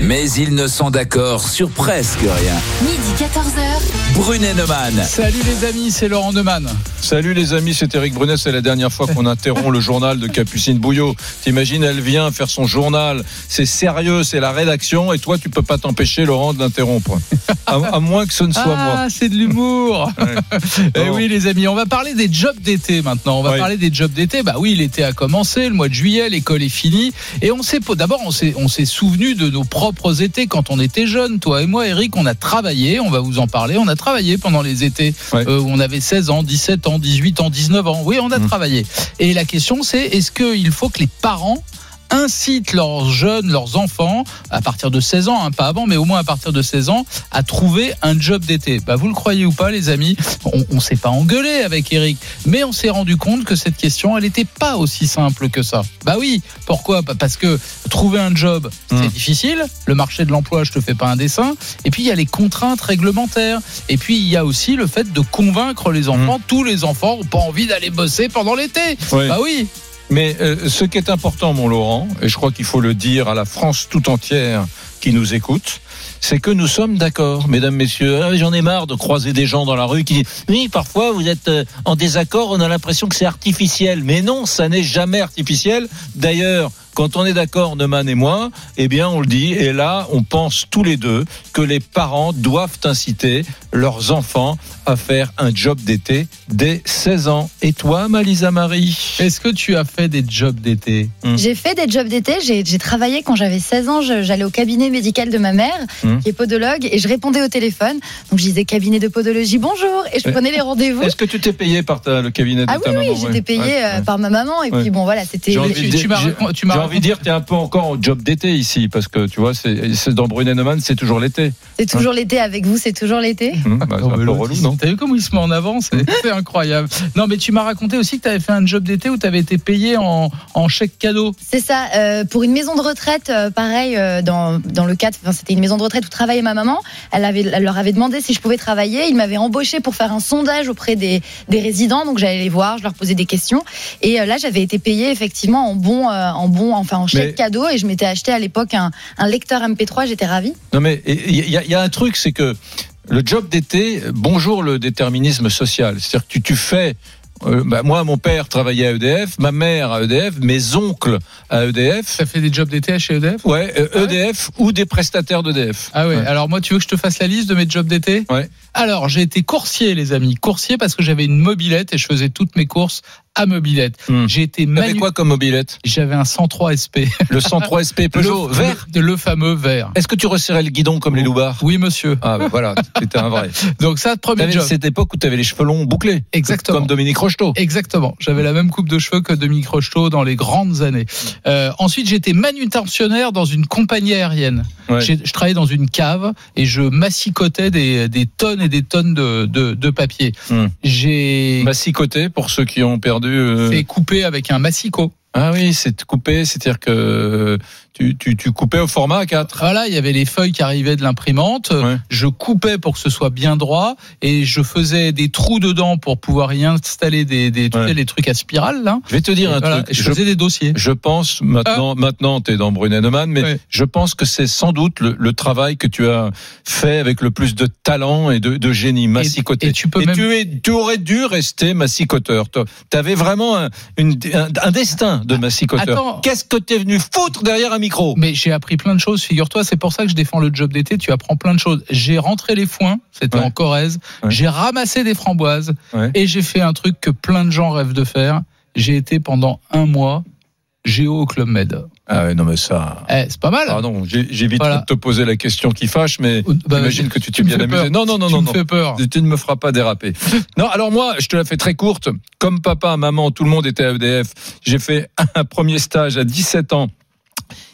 mais ils ne sont d'accord sur presque rien. Midi 14h. Brunet Neumann. Salut les amis, c'est Laurent Neumann. Salut les amis, c'est Eric Brunet. C'est la dernière fois qu'on interrompt le journal de Capucine Bouillot. T'imagines, elle vient faire son journal. C'est sérieux, c'est la rédaction. Et toi, tu peux pas t'empêcher, Laurent, de l'interrompre. À, à moins que ce ne soit moi. Ah, c'est de l'humour. Eh Bon. oui les amis, on va parler des jobs d'été maintenant. On va Oui. parler des jobs d'été. Bah oui, l'été a commencé, le mois de juillet, l'école est finie. Et on s'est d'abord on s'est on s'est souvenu de nos propres étés quand on était jeunes. Toi et moi, Eric, on a travaillé. On va vous en parler. On a travaillé pendant les étés Ouais. euh, où on avait 16 ans, 17 ans, 18 ans, 19 ans. Oui, on a Mhm. travaillé. Et la question c'est est-ce qu'il faut que les parents incitent leurs jeunes, leurs enfants, à partir de 16 ans, hein, pas avant, mais au moins à partir de 16 ans, à trouver un job d'été. Bah, vous le croyez ou pas, les amis On, on s'est pas engueulé avec Eric, mais on s'est rendu compte que cette question, elle n'était pas aussi simple que ça. Bah oui, pourquoi? Bah, Parce que trouver un job, c'est Hmm. difficile. Le marché de l'emploi, je te fais pas un dessin. Et puis il y a les contraintes réglementaires. Et puis il y a aussi le fait de convaincre les enfants. Tous les enfants ont pas envie d'aller bosser pendant l'été. Ouais. Bah oui. Mais euh, ce qui est important, mon Laurent, et je crois qu'il faut le dire à la France tout entière qui nous écoute, c'est que nous sommes d'accord, mesdames, messieurs. Ah, J'en ai marre de croiser des gens dans la rue qui disent Oui, parfois vous êtes euh, en désaccord, on a l'impression que c'est artificiel. Mais non, ça n'est jamais artificiel. D'ailleurs, quand on est d'accord, Neumann et moi, eh bien, on le dit. Et là, on pense tous les deux que les parents doivent inciter leurs enfants à faire un job d'été dès 16 ans. Et toi, Malisa Marie? Est-ce que tu as fait des jobs d'été? J'ai fait des jobs d'été. J'ai j'ai travaillé quand j'avais 16 ans. J'allais au cabinet médical de ma mère, Hum. qui est podologue, et je répondais au téléphone. Donc je disais cabinet de podologie, bonjour, et je Ouais. prenais les rendez-vous. Est-ce que tu t'es payé par ta- le cabinet de Ah ta oui, maman? oui, j'étais Ouais, euh, par ma maman. Et Ouais. puis bon, voilà, c'était. J'ai envie tu- de tu m'as j'ai- tu m'as J'ai envie de dire, tu es un peu encore au job d'été ici, parce que tu vois, c'est dans Brunet Neumann, c'est toujours l'été. C'est toujours l'été avec vous, c'est toujours l'été. Hum, bah, c'est Oh, un mais peu l'autre, relou, non T'as vu comment il se met en avant C'est c'est incroyable. Non, mais tu m'as raconté aussi que tu avais fait un job d'été où tu avais été payé en, en chèque cadeau. C'est ça. euh, pour une maison de retraite, euh, pareil, euh, dans, dans le cadre, enfin, c'était une maison de retraite où travaillait ma maman. Elle, avait, elle leur avait demandé si je pouvais travailler. Ils m'avaient embauché pour faire un sondage auprès des, des résidents. Donc j'allais les voir, je leur posais des questions. Et euh, là, j'avais été payée effectivement en bon, euh, en bon, enfin en chèque Mais- cadeau. Et je m'étais acheté à l'époque un, un lecteur MP3. J'étais ravie. Non, mais il y, a- il y a un truc, c'est que le job d'été, bonjour le déterminisme social. C'est-à-dire que tu, tu fais. euh, bah, moi, mon père travaillait à EDF, ma mère à EDF, mes oncles à EDF. Tu as fait des jobs d'été chez EDF Ouais, euh, Ah ouais? EDF ou des prestataires d'EDF. Ah ouais. Ouais. Alors moi, tu veux que je te fasse la liste de mes jobs d'été? Ouais. Alors, j'ai été coursier, les amis. Coursier parce que j'avais une mobilette et je faisais toutes mes courses à mobilette. Hmm. J'ai été T'avais manu... quoi comme mobilette J'avais un 103 SP. Le 103 SP Peugeot le, vert. le, le fameux vert. Est-ce que tu resserrais le guidon comme les loupards Oui, monsieur. Ah, bah voilà, c'était un vrai. Donc ça, premier job. cette époque où tu avais les cheveux longs bouclés. Exactement. Comme Dominique Rocheteau. Exactement. J'avais la même coupe de cheveux que Dominique Rocheteau dans les grandes années. Euh, ensuite, j'étais manutentionnaire dans une compagnie aérienne. Ouais. Je travaillais dans une cave et je massicotais des, des tonnes et des tonnes de, de, de papier. Hmm. J'ai Massicoté pour ceux qui ont perdu. Euh, fait couper avec un massicot. Ah oui, c'est coupé, c'est-à-dire que tu, tu, tu coupais au format A4. Voilà, il y avait les feuilles qui arrivaient de l'imprimante. Ouais. Je coupais pour que ce soit bien droit et je faisais des trous dedans pour pouvoir y installer des, Ouais. les trucs à spirale là. Je vais te dire un Voilà, truc. et je Je, faisais des dossiers. je pense maintenant, maintenant tu es dans Brunet Neumann, mais Ouais. je pense que c'est sans doute le, le travail que tu as fait avec le plus de talent et de, de génie, massicoté. et tu peux même- tu, es, tu aurais dû rester massicoteur. Tu avais vraiment un, une- un, un destin de massicoteur. attends. Qu'est-ce que tu es venu foutre derrière un micro Mais j'ai appris plein de choses, figure-toi, c'est pour ça que je défends le job d'été, tu apprends plein de choses. J'ai rentré les foins, c'était Ouais. en Corrèze, Ouais. j'ai ramassé des framboises Ouais. et j'ai fait un truc que plein de gens rêvent de faire. J'ai été pendant un mois géo au Club Med. Ah ouais, non mais ça... Eh, c'est pas mal. Pardon, j'ai- j'évite Voilà. de te poser la question qui fâche, mais Bah, j'imagine que tu t'es bien amusé. peur. Non, non, non, tu non, me non. fais peur. Tu ne me feras pas déraper. Non, alors moi, je te la fais très courte. Comme papa, maman, tout le monde était à EDF. J'ai fait un premier stage à 17 ans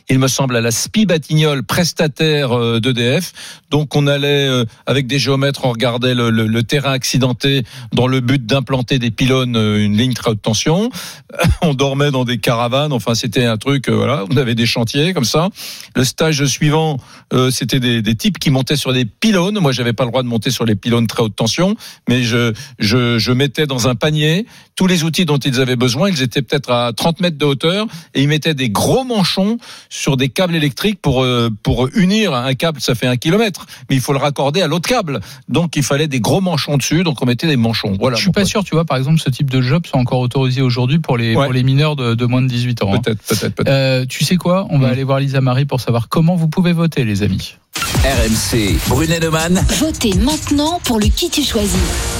il me semble, à la SPI Batignolles, prestataire euh, d'EDF. Donc on allait euh, avec des géomètres, on regardait le, le- le terrain accidenté dans le but d'implanter des pylônes, euh, une ligne très haute tension. On dormait dans des caravanes. Enfin, c'était un truc. voilà, on avait des chantiers comme ça. Le stage suivant, euh, c'était des, des types qui montaient sur des pylônes. Moi, j'avais pas le droit de monter sur les pylônes très haute tension, mais je, je, je mettais dans un panier tous les outils dont ils avaient besoin. Ils étaient peut-être à 30 mètres de hauteur et ils mettaient des gros manchons sur des câbles électriques pour euh, pour unir un câble. Ça fait un kilomètre, mais il faut le raccorder à l'autre câble. Donc il fallait des gros manchons dessus. Donc on mettait des manchons. Voilà. Je suis pas sûr, tu vois, par exemple, ce type de job soit encore autorisé aujourd'hui pour les, Ouais. pour les mineurs de, de moins de 18 ans. hein. Peut-être, peut-être, peut-être. Euh, tu sais quoi? On va Mm. aller voir Lisa Marie pour savoir comment vous pouvez voter, les amis. RMC, Brunet Neumann. Votez maintenant pour le qui tu choisis.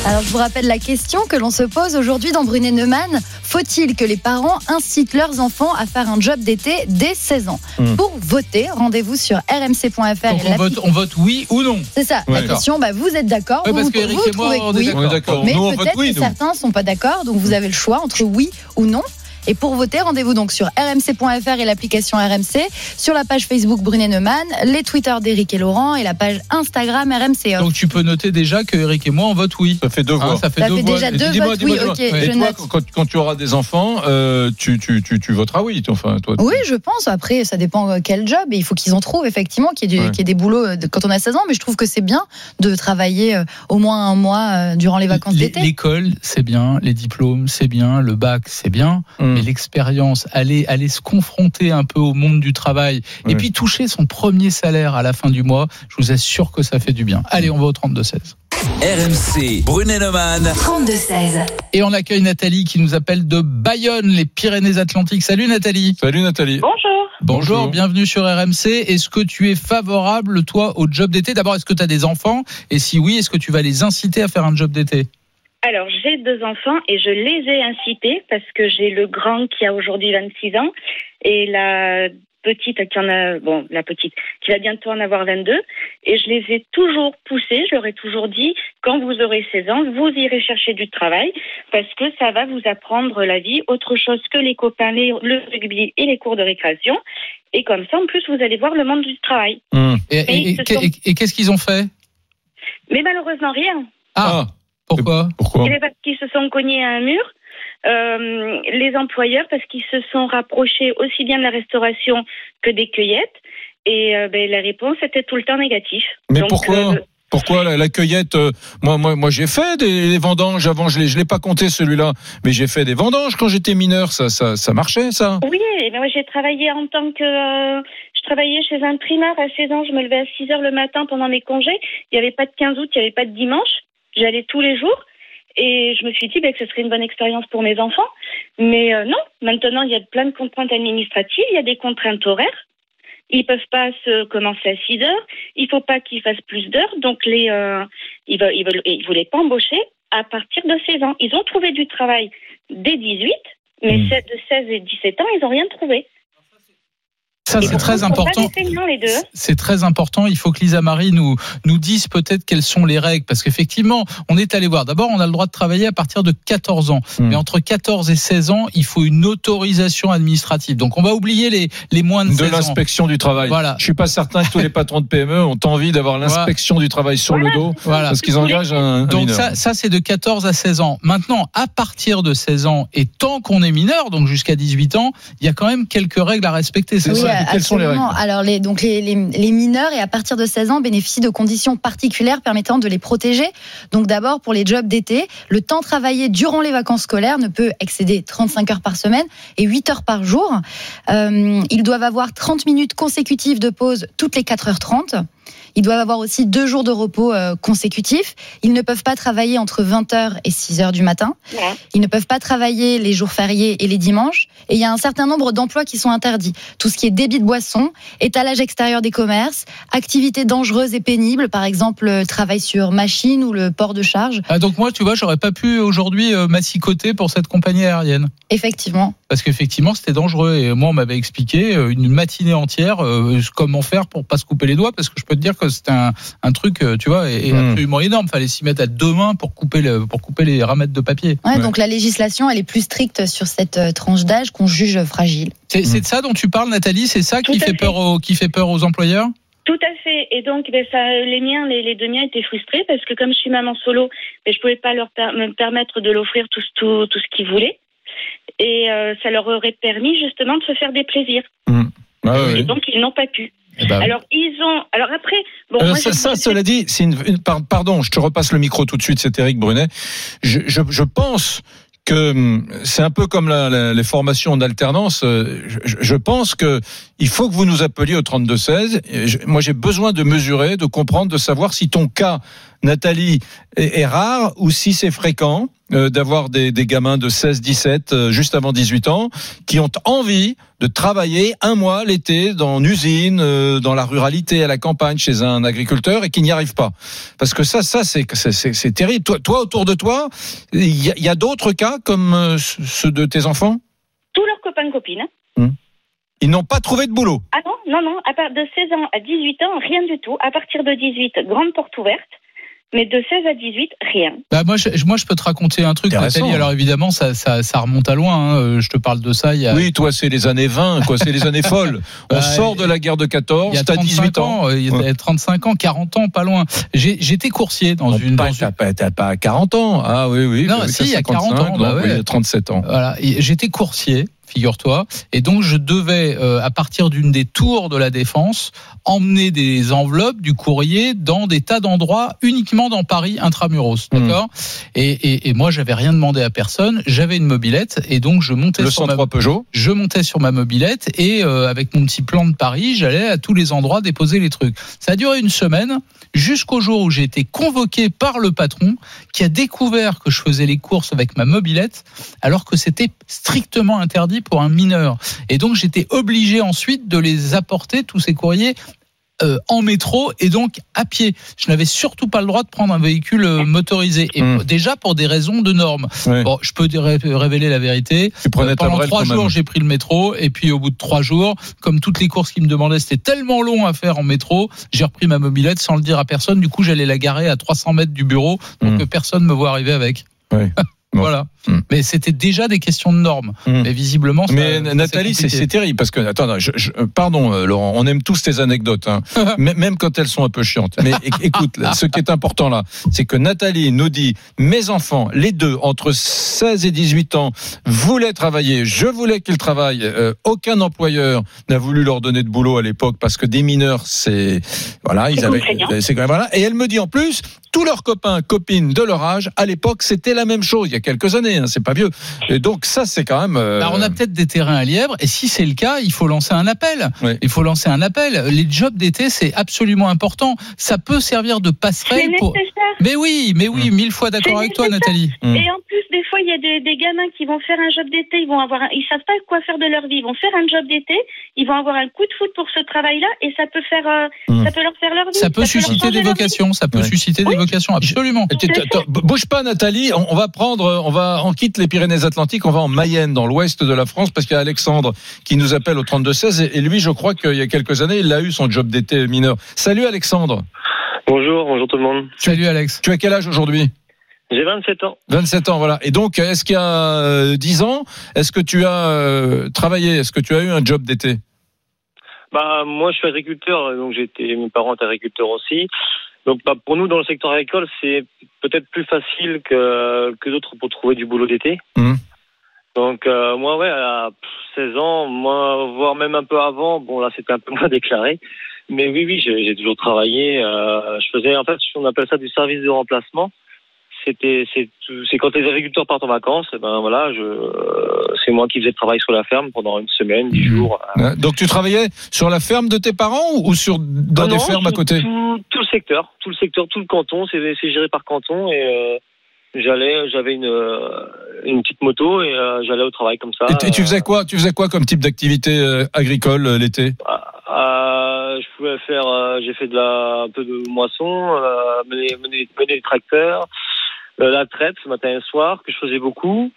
Alors je vous rappelle la question que l'on se pose aujourd'hui dans Brunet Neumann. Faut-il que les parents incitent leurs enfants à faire un job d'été dès 16 ans? Hmm. Pour voter, rendez-vous sur rmc.fr. Donc et on vote, on vote oui ou non? C'est ça, Ouais, la question. Bah, vous êtes d'accord Ouais, vous, que vous Eric et moi, trouvez on que est oui. d'accord. Mais peut-être oui, certains sont pas d'accord, donc vous avez le choix entre oui ou non. Et pour voter, rendez-vous donc sur rmc.fr et l'application RMC, sur la page Facebook Brunet Neumann, les Twitter d'Éric et Laurent et la page Instagram RMC. Off. Donc tu peux noter déjà que Eric et moi, on vote oui. Ça fait deux Hein, voix. ça fait Ça deux fait voix. déjà deux votes oui, ok, Et je toi, note. quand, quand tu auras des enfants, euh, tu, tu, tu, tu voteras oui. Enfin, toi, Oui, je pense. Après, ça dépend euh, quel job. Et il faut qu'ils en trouvent, effectivement, qu'il y, Ouais. y ait des boulots euh, de- quand on a 16 ans. Mais je trouve que c'est bien de travailler au moins un mois durant les vacances d'été. L'école, c'est bien, les diplômes, c'est bien, le bac, c'est bien, Hum. Mais l'expérience, aller, aller se confronter un peu au monde du travail et puis toucher son premier salaire à la fin du mois, je vous assure que ça fait du bien. Allez, on va au 32-16. RMC, Brunet Neumann. 32-16. Et on accueille Nathalie qui nous appelle de Bayonne, les Pyrénées-Atlantiques. Salut Nathalie. Salut Nathalie. Bonjour. Bonjour, Bonjour. bienvenue sur RMC. Est-ce que tu es favorable, toi, au job d'été? D'abord, est-ce que tu as des enfants? Et si oui, est-ce que tu vas les inciter à faire un job d'été? Alors, j'ai deux enfants et je les ai incités parce que j'ai le grand qui a aujourd'hui 26 ans et la petite qui en a, bon, la petite, qui va bientôt en avoir 22. Et je les ai toujours poussés, je leur ai toujours dit, quand vous aurez 16 ans, vous irez chercher du travail parce que ça va vous apprendre la vie, autre chose que les copains, les- le rugby et les cours de récréation. Et comme ça, en plus, vous allez voir le monde du travail. Hum. Et, et- Oui, et- ce sont- et- et qu'est-ce qu'ils ont fait? Mais malheureusement, rien. Ah, pourquoi pourquoi Eh parce qu'ils se sont cognés à un mur. Euh, les employeurs, parce qu'ils se sont rapprochés aussi bien de la restauration que des cueillettes. Et euh, ben, la réponse était tout le temps négative. Mais Donc, pourquoi euh, Pourquoi la, la cueillette euh, Moi, moi, moi, j'ai fait des, des vendanges avant. Je l'ai, je l'ai pas compté celui-là, mais j'ai fait des vendanges quand j'étais mineur. Ça, ça, ça marchait, ça. Oui, eh ben, moi j'ai travaillé en tant que. euh, je travaillais chez un primeur à 16 ans. Je me levais à 6 heures le matin pendant mes congés. Il n'y avait pas de 15 août, il n'y avait pas de dimanche. J'allais tous les jours. Et je me suis dit ben, que ce serait une bonne expérience pour mes enfants. Mais euh, non, maintenant il y a plein de contraintes administratives, il y a des contraintes horaires. Ils peuvent pas se commencer à 6 heures. Il faut pas qu'ils fassent plus d'heures. Donc les, euh, ils veulent, ils veulent, ils voulaient pas embaucher à partir de 16 ans. Ils ont trouvé du travail dès 18, mais Hmm. de 16 et 17 ans, ils n'ont rien trouvé. Ça, c'est très important. C'est très important. Il faut que Lisa Marie nous, nous dise peut-être quelles sont les règles. Parce qu'effectivement, on est allé voir. D'abord, on a le droit de travailler à partir de 14 ans. Hmm. Mais entre 14 et 16 ans, il faut une autorisation administrative. Donc, on va oublier les, les moins de, De 16 ans. l'inspection du travail. Voilà. Je suis pas certain que tous les patrons de PME ont envie d'avoir l'inspection du travail sur le dos Voilà. parce qu'ils engagent un, Donc mineur. ça, ça c'est de 14 à 16 ans. Maintenant, à partir de 16 ans et tant qu'on est mineur, donc jusqu'à 18 ans, il y a quand même quelques règles à respecter. C'est ça. Quelles sont les absolument. Alors, les, donc les, les, les mineurs et à partir de 16 ans bénéficient de conditions particulières permettant de les protéger. Donc, d'abord, pour les jobs d'été, le temps travaillé durant les vacances scolaires ne peut excéder 35 heures par semaine et 8 heures par jour. Euh, ils doivent avoir 30 minutes consécutives de pause toutes les 4h30. Ils doivent avoir aussi deux jours de repos euh, consécutifs. Ils ne peuvent pas travailler entre 20h et 6h du matin. Ils ne peuvent pas travailler les jours fériés et les dimanches. Et il y a un certain nombre d'emplois qui sont interdits. Tout ce qui est débit de boissons, étalage extérieur des commerces, activités dangereuses et pénibles, par exemple le travail sur machine ou le port de charge. Ah, donc moi, tu vois, j'aurais pas pu aujourd'hui euh, m'assicoter pour cette compagnie aérienne. Effectivement. Parce qu'effectivement, c'était dangereux. Et moi, on m'avait expliqué euh, une matinée entière euh, comment faire pour pas se couper les doigts. Parce que je peux te dire que c'était un, un truc, euh, tu vois, et, et Hmm. absolument énorme. Fallait s'y mettre à deux mains pour couper, le, pour couper les ramettes de papier. Ouais, Ouais. Donc la législation, elle est plus stricte sur cette euh, tranche d'âge qu'on juge fragile. C'est c'est de ça dont tu parles, Nathalie? C'est ça qui Tout fait, fait. peur aux, qui fait peur aux employeurs? Tout à fait. Et donc, ben, ça, les miens, les, les deux miens étaient frustrés parce que comme je suis maman solo, ben, je pouvais pas leur per- me permettre de l'offrir tout, ce- tout, tout ce qu'ils voulaient. Et euh, ça leur aurait permis justement de se faire des plaisirs. Ah Et donc, ils n'ont pas pu. Eh ben, Alors, ils ont. Alors après, bon, Euh, moi, ça, cela dit, c'est une, une- par- pardon, je te repasse le micro tout de suite, c'est Eric Brunet. Je, je, je pense que hum, c'est un peu comme la- la- les formations en alternance. euh, Je, je pense que il faut que vous nous appeliez au 3216. Et je- Moi, j'ai besoin de mesurer, de comprendre, de savoir si ton cas, Nathalie, est, est rare ou si c'est fréquent euh, d'avoir des, des gamins de 16, 17, euh, juste avant 18 ans, qui ont envie de travailler un mois l'été dans une usine, euh, dans la ruralité, à la campagne, chez un agriculteur et qui n'y arrivent pas. Parce que ça, ça c'est c'est- terrible. Toi, toi, autour de toi, il y a, a d'autres cas comme euh, ceux de tes enfants? Tous leurs copains copines. Ils n'ont pas trouvé de boulot? Ah non, non, non. À part de 16 ans à 18 ans, rien du tout. À partir de 18, grande porte ouverte. Mais de 16 à 18, rien. Bah moi, je, moi, je peux te raconter un truc. Nathalie. Alors évidemment, ça, ça, ça remonte à loin. hein. Euh, Je te parle de ça il y a, Oui, toi, c'est les années 20, quoi. C'est les années folles. On Bah, sort de la guerre de il 14, y a t'as 35 18 ans. euh, Il y a 35 ans, 40 ans, pas loin. J'étais coursier dans Non, une. pas- dans T'as pas, t'as pas 40 ans. Ah oui, oui. Non, oui, si, il y a 40 ans, 55, bah donc, ouais. oui, 37 ans. Voilà, j'étais coursier, figure-toi, et donc je devais, euh, à partir d'une des tours de la défense, emmener des enveloppes du courrier dans des tas d'endroits, uniquement dans Paris intramuros, Mhm. d'accord? Et, et, et moi, j'avais rien demandé à personne, j'avais une mobilette, et donc je montais Le sur ma 103 Peugeot. je montais sur ma mobilette et euh, avec mon petit plan de Paris, j'allais à tous les endroits déposer les trucs. Ça a duré une semaine jusqu'au jour où j'ai été convoqué par le patron qui a découvert que je faisais les courses avec ma mobilette alors que c'était strictement interdit pour un mineur. Et donc j'étais obligé ensuite de les apporter tous ces courriers euh, en métro et donc à pied. Je n'avais surtout pas le droit de prendre un véhicule euh, motorisé. Et Hmm. déjà pour des raisons de normes. Bon, je peux ré- révéler la vérité. Tu ta Pendant trois jours, j'ai pris le métro et puis au bout de trois jours, comme toutes les courses qui me demandaient, c'était tellement long à faire en métro, j'ai repris ma mobilette sans le dire à personne. Du coup, j'allais la garer à 300 mètres du bureau pour Mm. que personne me voit arriver avec. Ouais. Bon. Voilà. Mm. Mais c'était déjà des questions de normes. Mm. Mais visiblement, Mais ça, Nathalie, c'est terrible parce que attends, non, je, je- pardon, euh, Laurent, on aime tous tes anecdotes, hein, même quand elles sont un peu chiantes. Mais écoute, là, ce qui est important là, c'est que Nathalie nous dit mes enfants, les deux entre 16 et 18 ans, voulaient travailler. Je voulais qu'ils travaillent. Euh, aucun employeur n'a voulu leur donner de boulot à l'époque parce que des mineurs, c'est voilà, ils avaient, c'est quand même voilà. Et elle me dit en plus. Tous leurs copains, copines de leur âge, à l'époque, c'était la même chose. Il y a quelques années, hein, c'est pas vieux. Et donc ça, c'est quand même. euh, Alors, Bah, on a peut-être des terrains à lièvre, et si c'est le cas, il faut lancer un appel. Ouais. Il faut lancer un appel. Les jobs d'été, c'est absolument important. Ça peut servir de passerelle pour. Mais oui, mais oui, mille fois d'accord avec toi. Nathalie. Mm. Et en plus, des fois, il y a des, des gamins qui vont faire un job d'été, ils vont avoir, un- ils savent pas quoi faire de leur vie, ils vont faire un job d'été, ils vont avoir un coup de foot pour ce travail-là, et ça peut faire, euh, Mm. ça peut leur faire leur vie. Ça peut susciter des vocations. Ça peut Ouais. susciter des vocations, absolument. Bouge pas, Nathalie. On, on va prendre, on va, on quitte les Pyrénées-Atlantiques, on va en Mayenne, dans l'ouest de la France, parce qu'il y a Alexandre qui nous appelle au 32-16 et, et lui, je crois qu'il y a quelques années, il a eu son job d'été mineur. Salut Alexandre. Bonjour, bonjour tout le monde. Salut Alex. Tu as quel âge aujourd'hui? J'ai 27 ans. 27 ans, voilà. Et donc, est-ce qu'il y a euh, 10 ans, est-ce que tu as euh, travaillé, est-ce que tu as eu un job d'été? Bah moi je suis agriculteur, donc été mes parents étaient agriculteurs aussi. Donc bah, pour nous dans le secteur agricole, c'est peut-être plus facile que que d'autres pour trouver du boulot d'été. Mhm. Donc euh, moi ouais à 16 ans, moi voire même un peu avant, bon là c'était un peu moins déclaré. Mais oui oui, j'ai j'ai toujours travaillé, euh, je faisais en fait on appelle ça du service de remplacement. C'était c'est quand les agriculteurs partent en vacances, et ben voilà, je euh, c'est moi qui faisais le travail sur la ferme pendant une semaine, dix Mhm. jours. Hein Donc, tu travaillais sur la ferme de tes parents ou sur dans Non, des fermes à côté? tout, tout le secteur, tout le secteur, tout le canton, c'est géré par canton et euh, j'allais, j'avais une euh, une petite moto et euh, j'allais au travail comme ça. et, tu- et tu faisais quoi Tu faisais quoi comme type d'activité euh, agricole euh, l'été? Euh, je pouvais faire, euh, j'ai fait de la un peu de moisson, euh, mener, mener, mener les tracteurs, euh, la traite matin et soir que je faisais beaucoup.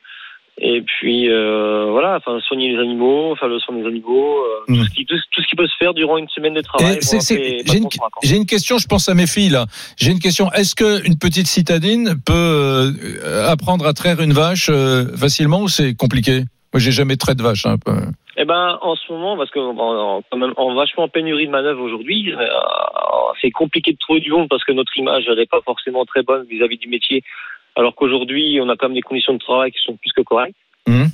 Et puis euh, voilà, enfin soigner les animaux, faire le soin des animaux, euh, tout, ce qui, tout, tout ce qui peut se faire durant une semaine de travail. Une, j'ai une question, je pense à mes filles là. J'ai une question. Est-ce que une petite citadine peut euh, apprendre à traire une vache euh, facilement ou c'est compliqué? Moi, j'ai jamais trait de vache. Hein, peu. Eh ben, en ce moment, parce que on, quand même, vachement en pénurie de manœuvre aujourd'hui, euh, c'est compliqué de trouver du monde parce que notre image n'est pas forcément très bonne vis-à-vis du métier. Alors qu'aujourd'hui, on a quand même des conditions de travail qui sont plus que correctes. Mhm.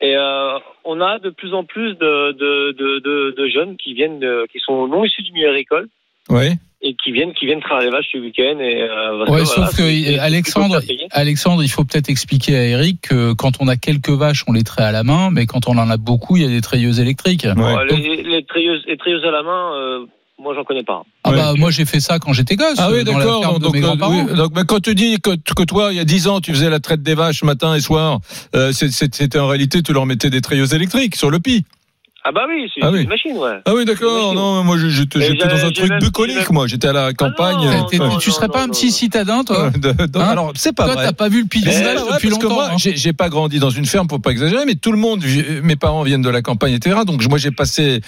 Et euh, on a de plus en plus de, de, de, de, de jeunes qui viennent, qui sont non issus du milieu agricole Oui. Et qui viennent, qui viennent travailler les vaches ce week-end. Et euh, Ouais, que, sauf voilà, que Alexandre. Alexandre, il faut peut-être expliquer à Eric que quand on a quelques vaches, on les traite à la main, mais quand on en a beaucoup, il y a des treilleuses électriques. Ouais. Les, les, treilleuses, les treilleuses à la main, euh, moi j'en connais pas. Ah Ouais. bah moi j'ai fait ça quand j'étais gosse. Ah oui, la d'accord. Donc, de mes donc, grands-parents. oui, donc, mais quand tu dis que, que toi, il y a 10 ans, tu faisais la traite des vaches matin et soir, euh, c'était en réalité, tu leur mettais des treilleuses électriques sur le pis. Ah bah oui, c'est Ah oui. une machine, ouais. Ah oui, d'accord. Non, moi, j'étais dans un truc bucolique, moi. J'étais à la campagne. non, T'es- non, tu serais non, pas un petit non. citadin, toi De- de- Hein alors, c'est pas Toi, vrai. t'as pas vu le paysage depuis parce que longtemps. moi, hein. j'ai j'ai pas grandi dans une ferme pour pas exagérer, mais tout le monde, mes parents viennent de la campagne, etc. Donc moi, j'ai passé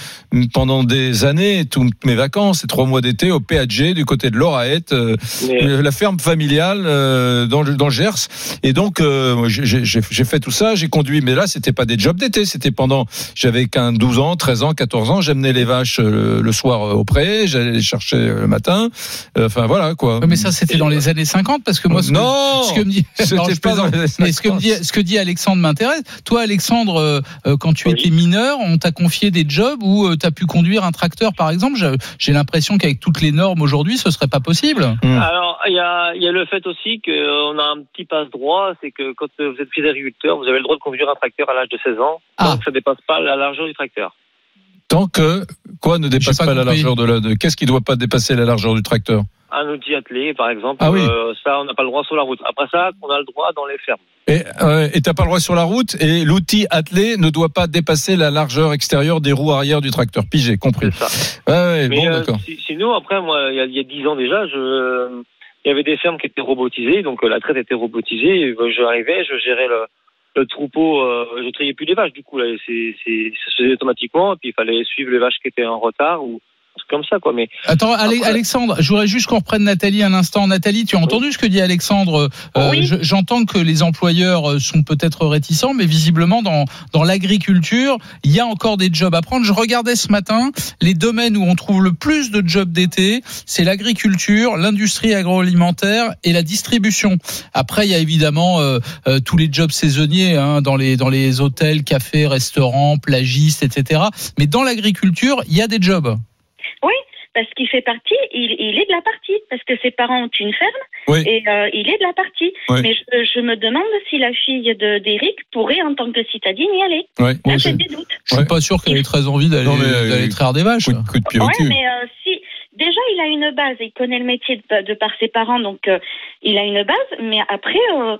pendant des années toutes mes vacances, et trois mois d'été au PAG du côté de l'Oraette, euh, Mais, la ferme familiale euh, dans, le, dans le Gers. Et donc, euh, j'ai fait tout ça, j'ai conduit, mais là, c'était pas des jobs d'été, c'était pendant, j'avais qu'un 12 ans, 13 ans, 14 ans, j'amenais les vaches euh, le soir euh, au pré, j'allais les chercher euh, le matin. Euh, Enfin, voilà, quoi. Mais ça, c'était dans les années 50, parce que moi, ce que, non ce que me dit, C'était Non, je pas dans plaisante. les mais ce que me dit, ce que dit Alexandre m'intéresse. Toi, Alexandre, quand tu Oui. étais mineur, on t'a confié des jobs où tu as pu conduire un tracteur, par exemple. J'ai- l'impression qu'avec toutes les normes aujourd'hui, ce serait pas possible. Alors, il y a, il y a le fait aussi qu'on a un petit passe-droit, c'est que quand vous êtes fils d'agriculteur, vous avez le droit de conduire un tracteur à l'âge de 16 ans, Ah. donc ça dépasse pas la largeur du tracteur. Tant que quoi ne dépasse pas, pas la largeur de la. De, Qu'est-ce qui doit pas dépasser la largeur du tracteur? Un outil attelé, par exemple, Ah oui. euh, ça, on n'a pas le droit sur la route. Après ça, on a le droit dans les fermes. Et euh, et t'as pas le droit sur la route et l'outil attelé ne doit pas dépasser la largeur extérieure des roues arrière du tracteur. Pigé, compris. C'est ça. Ouais, ouais, Mais bon, euh, d'accord. si- sinon, après, moi, il y a, 10 ans déjà, je, il y avait des fermes qui étaient robotisées, donc euh, la traite était robotisée. Je arrivais, je gérais le, le troupeau, euh, je triais plus les vaches, du coup, là, c'est, ça se faisait automatiquement, puis il fallait suivre les vaches qui étaient en retard ou comme ça, quoi. Mais Attends, Après- Alexandre, je voudrais juste qu'on reprenne Nathalie un instant. Nathalie, tu as entendu ce que dit Alexandre Euh, Oui. je- J'entends que les employeurs euh, sont peut-être réticents, mais visiblement dans dans l'agriculture, il y a encore des jobs à prendre. Je regardais ce matin les domaines où on trouve le plus de jobs d'été, c'est l'agriculture, l'industrie agroalimentaire et la distribution. Après, il y a évidemment euh, euh, tous les jobs saisonniers hein, dans les dans les hôtels, cafés, restaurants, plagistes, etc. Mais dans l'agriculture, il y a des jobs. Parce qu'il fait partie, il, il est de la partie, parce que ses parents ont une ferme Oui. et euh, il est de la partie. Oui. Mais je, je me demande si la fille de d'Éric pourrait, en tant que citadine, y aller. Ouais. Là, j'ai c'est- des doutes. Je suis pas sûr qu'elle ait très envie d'aller euh, traire des vaches. Coup de, coup de pied au Ouais, cul. mais euh, si déjà il a une base, il connaît le métier de, de par ses parents, donc euh, il a une base. Mais après, euh,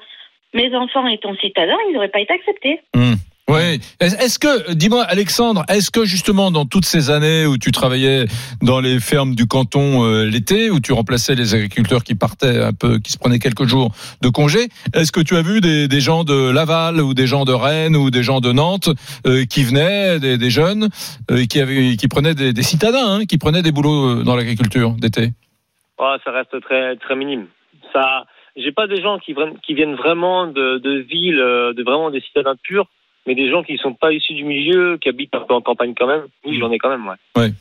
mes enfants étant citadins, ils n'auraient pas été acceptés. Hum. Est- Est-ce que, dis-moi, Alexandre, est-ce que justement dans toutes ces années où tu travaillais dans les fermes du canton euh, l'été, où tu remplaçais les agriculteurs qui partaient un peu, qui se prenaient quelques jours de congé, est-ce que tu as vu des, des gens de Laval ou des gens de Rennes ou des gens de Nantes euh, qui venaient, des, des jeunes, euh, qui avaient, qui prenaient des, des citadins, hein, qui prenaient des boulots euh, dans l'agriculture d'été? Ouais, ça reste très très minime. Ça, j'ai pas des gens qui, qui viennent vraiment de, de villes, euh, de vraiment des citadins purs, mais des gens qui sont pas issus du milieu, qui habitent un peu en campagne quand même. Oui, j'en ai quand même, ouais.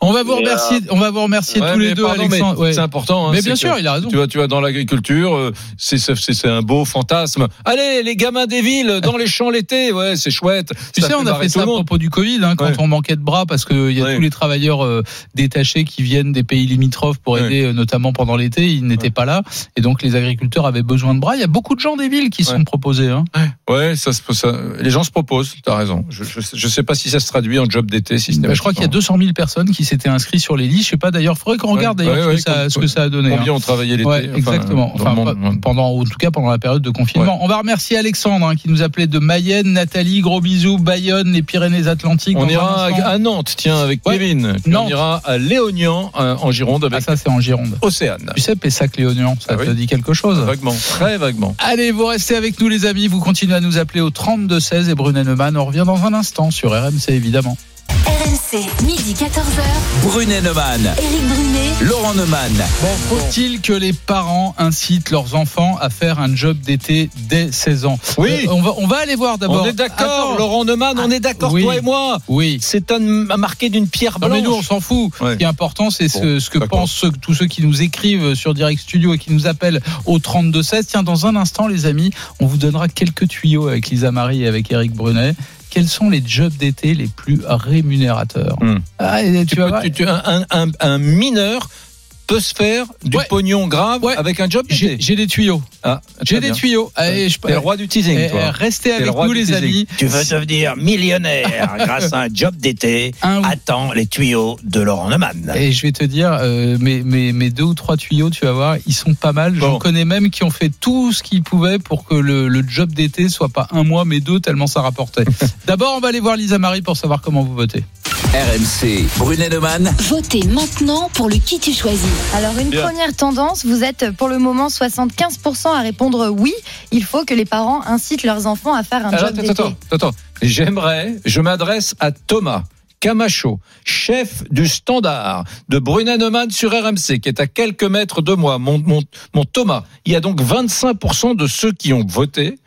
On va vous Mais, remercier, on va vous remercier Ouais, tous les deux, pardon, Alexandre. Ouais. C'est important. hein, Mais bien que- sûr, il a raison. Tu vois, tu vois, dans l'agriculture, euh, c'est c'est c'est un beau fantasme. Allez, les gamins des villes, dans les champs l'été, ouais, c'est chouette. Tu Ça sais, on a fait ça à propos du Covid, hein, quand Ouais. on manquait de bras, parce qu'il y a Ouais. tous les travailleurs euh, détachés qui viennent des pays limitrophes pour aider, euh, notamment pendant l'été, ils n'étaient Ouais. pas là, et donc les agriculteurs avaient besoin de bras. Il y a beaucoup de gens des villes qui Ouais. sont proposés. Hein. Ouais, ça, se- ça, les gens se proposent. T'as raison. Je, je, sais- pas si ça se traduit en job d'été. Si Bah, je crois qu'il y a 200 000 personnes qui s'étaient inscrites sur les listes. Je sais pas d'ailleurs, faudrait qu'on regarde Ouais, d'ailleurs ouais, ce, que ouais, ça, com- ce que ça a donné. hein. Combien ont travaillé l'été enfin, exactement. Enfin, monde, pendant, en tout cas, pendant la période de confinement. On va remercier Alexandre hein, qui nous appelait de Mayenne, Nathalie, gros bisous, Bayonne, les Pyrénées-Atlantiques. On ira à Nantes, tiens, avec. Kevin. On ira à Léognan, euh, en Gironde, Ah, avec ça, c'est en Gironde. Océane. Tu sais, Pessac-Léognan, ça Ah te oui. dit quelque chose Vaguement, très vaguement. Allez, vous restez avec nous, les amis. Vous continuez à nous appeler au 32-16 et Brunet Neumann. On revient dans un instant sur RMC, évidemment. RMC midi 14h. Brunet Neumann, Éric Brunet, Laurent Neumann. Bon, faut-il que les parents incitent leurs enfants à faire un job d'été dès 16 ans Oui. Euh, on, va, on va aller voir d'abord. On est d'accord, Attends. Laurent Neumann, on est d'accord, oui. toi et moi. Oui. C'est un, marqué d'une pierre Non, blanche. mais nous, on s'en fout. Ouais. Ce qui est important, c'est ce, Bon, ce que d'accord. pensent ceux- tous ceux qui nous écrivent sur Direct Studio et qui nous appellent au 32-16. Tiens, dans un instant, les amis, on vous donnera quelques tuyaux avec Lisa Marie et avec Eric Brunet. Quels sont les jobs d'été les plus rémunérateurs Hmm. Ah, tu Tu vas peux- voir, tu- tu- un, un- un mineur peut se faire du Ouais. pognon grave Ouais. avec un job J'ai d'été. j'ai des tuyaux. Ah, J'ai des tuyaux. Allez, je- T'es le roi du teasing, Eh, toi. Restez le avec nous, les teasing. amis. Tu veux devenir millionnaire grâce à un job d'été Un Attends les tuyaux de Laurent Neumann. Et je vais te dire, euh, mes, mes, mes deux ou trois tuyaux, tu vas voir, ils sont pas mal. J'en Bon. connais même qui ont fait tout ce qu'ils pouvaient pour que le, le job d'été soit pas un mois, mais deux, tellement ça rapportait. D'abord, on va aller voir Lisa Marie pour savoir comment vous votez. RMC, Brunet Neumann. votez maintenant pour le qui tu choisis. Alors une Bien. première tendance, vous êtes pour le moment 75% à répondre oui. Il faut que les parents incitent leurs enfants à faire un Alors, job d'été. attends, attends. J'aimerais, je m'adresse à Thomas. Camacho, chef du standard de Brunet Neumann sur RMC, qui est à quelques mètres de moi, mon, mon, mon Thomas. Il y a donc 25% de ceux qui ont voté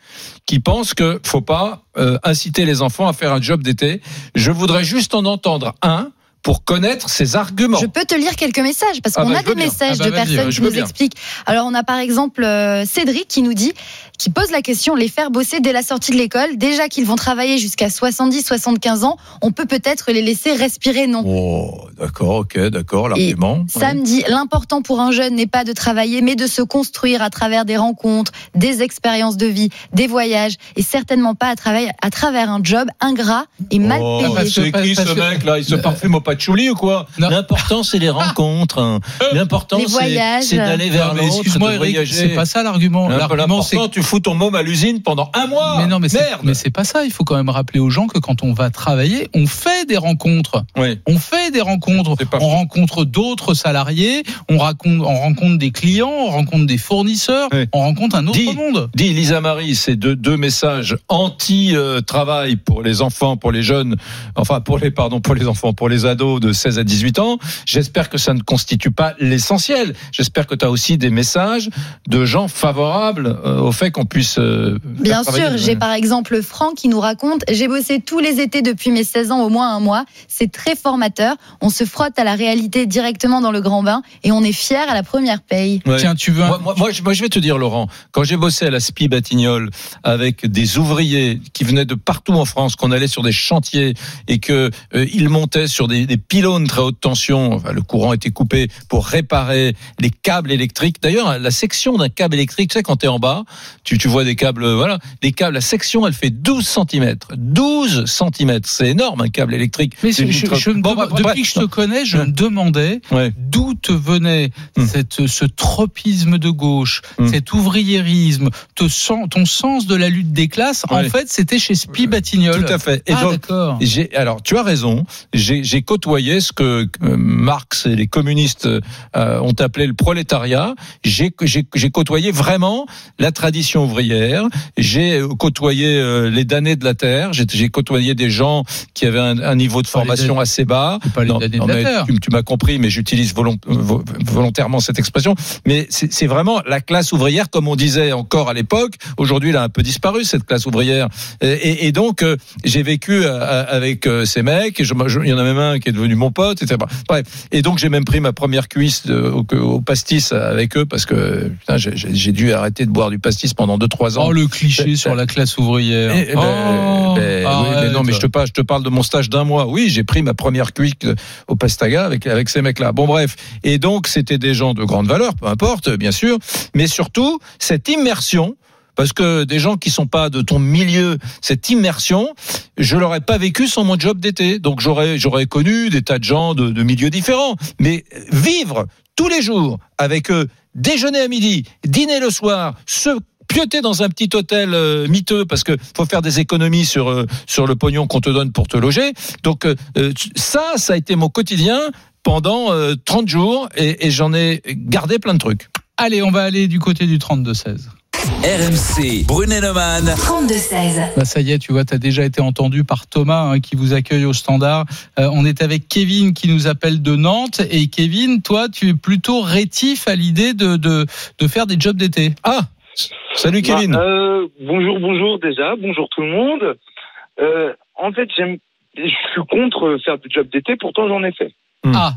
qui pensent que faut pas euh, inciter les enfants à faire un job d'été. Je voudrais juste en entendre un pour connaître ses arguments. Je peux te lire quelques messages parce Ah qu'on bah, a des bien. messages Ah bah, de vas-y, personnes je qui nous bien. expliquent. Alors on a par exemple euh, Cédric qui nous dit, qui pose la question, les faire bosser dès la sortie de l'école, déjà qu'ils vont travailler jusqu'à 70-75 ans, on peut peut-être les laisser respirer, non? Oh, d'accord, ok, d'accord, l'argument. Sam dit l'important pour un jeune n'est pas de travailler, mais de se construire à travers des rencontres, des expériences de vie, des voyages, et certainement pas à travers, à travers un job ingrat et mal Oh, payé. parce que- c'est qui ce que- mec là? Il se Euh, parfume au patchouli ou quoi? L'important c'est les rencontres. hein. L'important Les c'est d'aller vers l'autre, excuse-moi, de voyager. c'est pas ça l'argument. L'argument, c'est L'important, tu fous ton môme à l'usine pendant un mois. mais non, mais c'est, merde. mais c'est pas ça. Il faut quand même rappeler aux gens que quand on va travailler, on fait des rencontres. Oui. On fait des rencontres. On faux. rencontre d'autres salariés. On, raconte, on rencontre des clients. On rencontre des fournisseurs. Oui. On rencontre un autre Dis- monde. Dit Lisa Marie, c'est deux, deux messages anti-travail pour les enfants, pour les jeunes, enfin pour les pardon pour les enfants, pour les ados de 16 à 18 ans. J'espère que ça ne constitue pas l'essentiel. J'espère que tu as aussi des messages de gens favorables euh, au fait qu'on puisse. euh, Bien sûr, j'ai par exemple Franck qui nous raconte J'ai bossé tous les étés depuis mes 16 ans, au moins un mois. C'est très formateur. On se frotte à la réalité directement dans le grand bain et on est fier à la première paye. Ouais. Tiens, tu veux un- Moi, moi, moi, je, moi, je vais te dire, Laurent, quand j'ai bossé à la SPI Batignolles avec des ouvriers qui venaient de partout en France, qu'on allait sur des chantiers et que euh, ils montaient sur des, des pylônes très haute tension, enfin, le courant était coupé pour réparer les câbles électriques. D'ailleurs, la section d'un câble électrique, tu sais, quand tu es en bas, tu, tu vois des câbles, euh, voilà, les câbles, la section, elle fait 12 cm. 12 cm, c'est énorme un câble électrique. Mais je, je- Bon, bah, depuis que je te connais, je me demandais Ouais. d'où te venait Hmm. cette, ce tropisme de gauche, Hmm. cet ouvriérisme, te sen- ton sens de la lutte des classes. En fait, c'était chez Spi Batignolles. Tout à fait. Et ah, d'accord. Alors, tu as raison. J'ai, côtoyé ce que euh, Marx et les communistes euh, ont appelé le prolétariat. J'ai côtoyé vraiment la tradition ouvrière. J'ai euh, côtoyé euh, les damnés de la terre. J'ai, côtoyé des gens qui avaient un, un niveau de formation assez bas. Non, non, mais tu, tu m'as compris, mais j'utilise volont- vo- volontairement cette expression. Mais c'est, vraiment la classe ouvrière, comme on disait encore à l'époque. Aujourd'hui, elle a un peu disparu cette classe ouvrière. Et, et- et donc, euh, j'ai vécu avec ces mecs. Et je- je- il y en a même un qui est devenu mon pote, etc. Bref. Et donc, j'ai même pris ma première cuisse au, au pastis avec eux parce que j'ai dû arrêter de boire du pastis pendant 2-3 ans. Oh, le cliché sur la classe ouvrière. Eh, ben, Oh, ben, oui, mais non, mais je te parle, je te parle de mon stage d'un mois. Oui, j'ai pris ma première cuite au Pastaga avec avec ces mecs-là. Bon, bref. Et donc, c'était des gens de grande valeur, peu importe, bien sûr, mais surtout cette immersion. Parce que des gens qui sont pas de ton milieu, cette immersion, je l'aurais pas vécu sans mon job d'été. Donc j'aurais j'aurais connu des tas de gens de, de milieux différents. Mais vivre tous les jours avec eux, déjeuner à midi, dîner le soir, se pioter dans un petit hôtel euh, miteux parce que faut faire des économies sur euh, sur le pognon qu'on te donne pour te loger. Donc euh, euh, ça, ça a été mon quotidien pendant euh, 30 jours et, et j'en ai gardé plein de trucs. Allez, on va aller du côté du 32-16. RMC, Brunet-Neumann. 32-16. Bah ça y est, tu vois, tu as déjà été entendu par Thomas hein, qui vous accueille au standard. Euh, on est avec Kevin qui nous appelle de Nantes. Et Kevin, toi, tu es plutôt rétif à l'idée de, de, de faire des jobs d'été. Ah Salut Kevin. Bah, euh, bonjour, bonjour déjà, bonjour tout le monde. Euh, en fait, j'aime, je suis contre faire du job d'été, pourtant j'en ai fait. Hmm. Ah,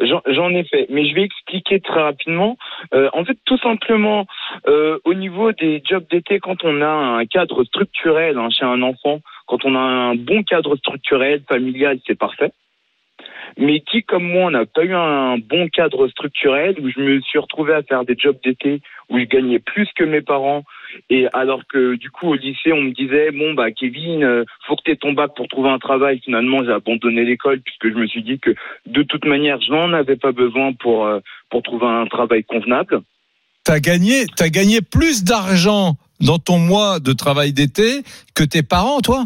J'en ai fait, mais je vais expliquer très rapidement. Euh, en fait, tout simplement, euh, au niveau des jobs d'été, quand on a un cadre structurel hein, chez un enfant, quand on a un bon cadre structurel, familial, c'est parfait. Mais qui, comme moi, n'a pas eu un bon cadre structurel, où je me suis retrouvé à faire des jobs d'été où je gagnais plus que mes parents, et alors que du coup au lycée on me disait bon bah Kevin, euh, faut que tu aies ton bac pour trouver un travail. Finalement j'ai abandonné l'école puisque je me suis dit que de toute manière je n'en avais pas besoin pour euh, pour trouver un travail convenable. T'as gagné, t'as gagné plus d'argent dans ton mois de travail d'été que tes parents, toi?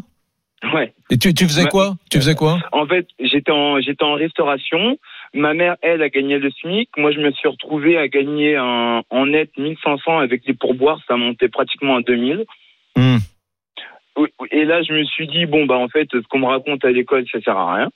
Ouais. Et tu, tu faisais quoi? Tu faisais quoi? En fait, j'étais en j'étais en restauration. Ma mère, elle, a gagné le SMIC. Moi, je me suis retrouvé à gagner un, en net 1500 avec les pourboires. Ça montait pratiquement à 2000. Hmm. Et là, je me suis dit, bon, bah, en fait, ce qu'on me raconte à l'école, ça sert à rien.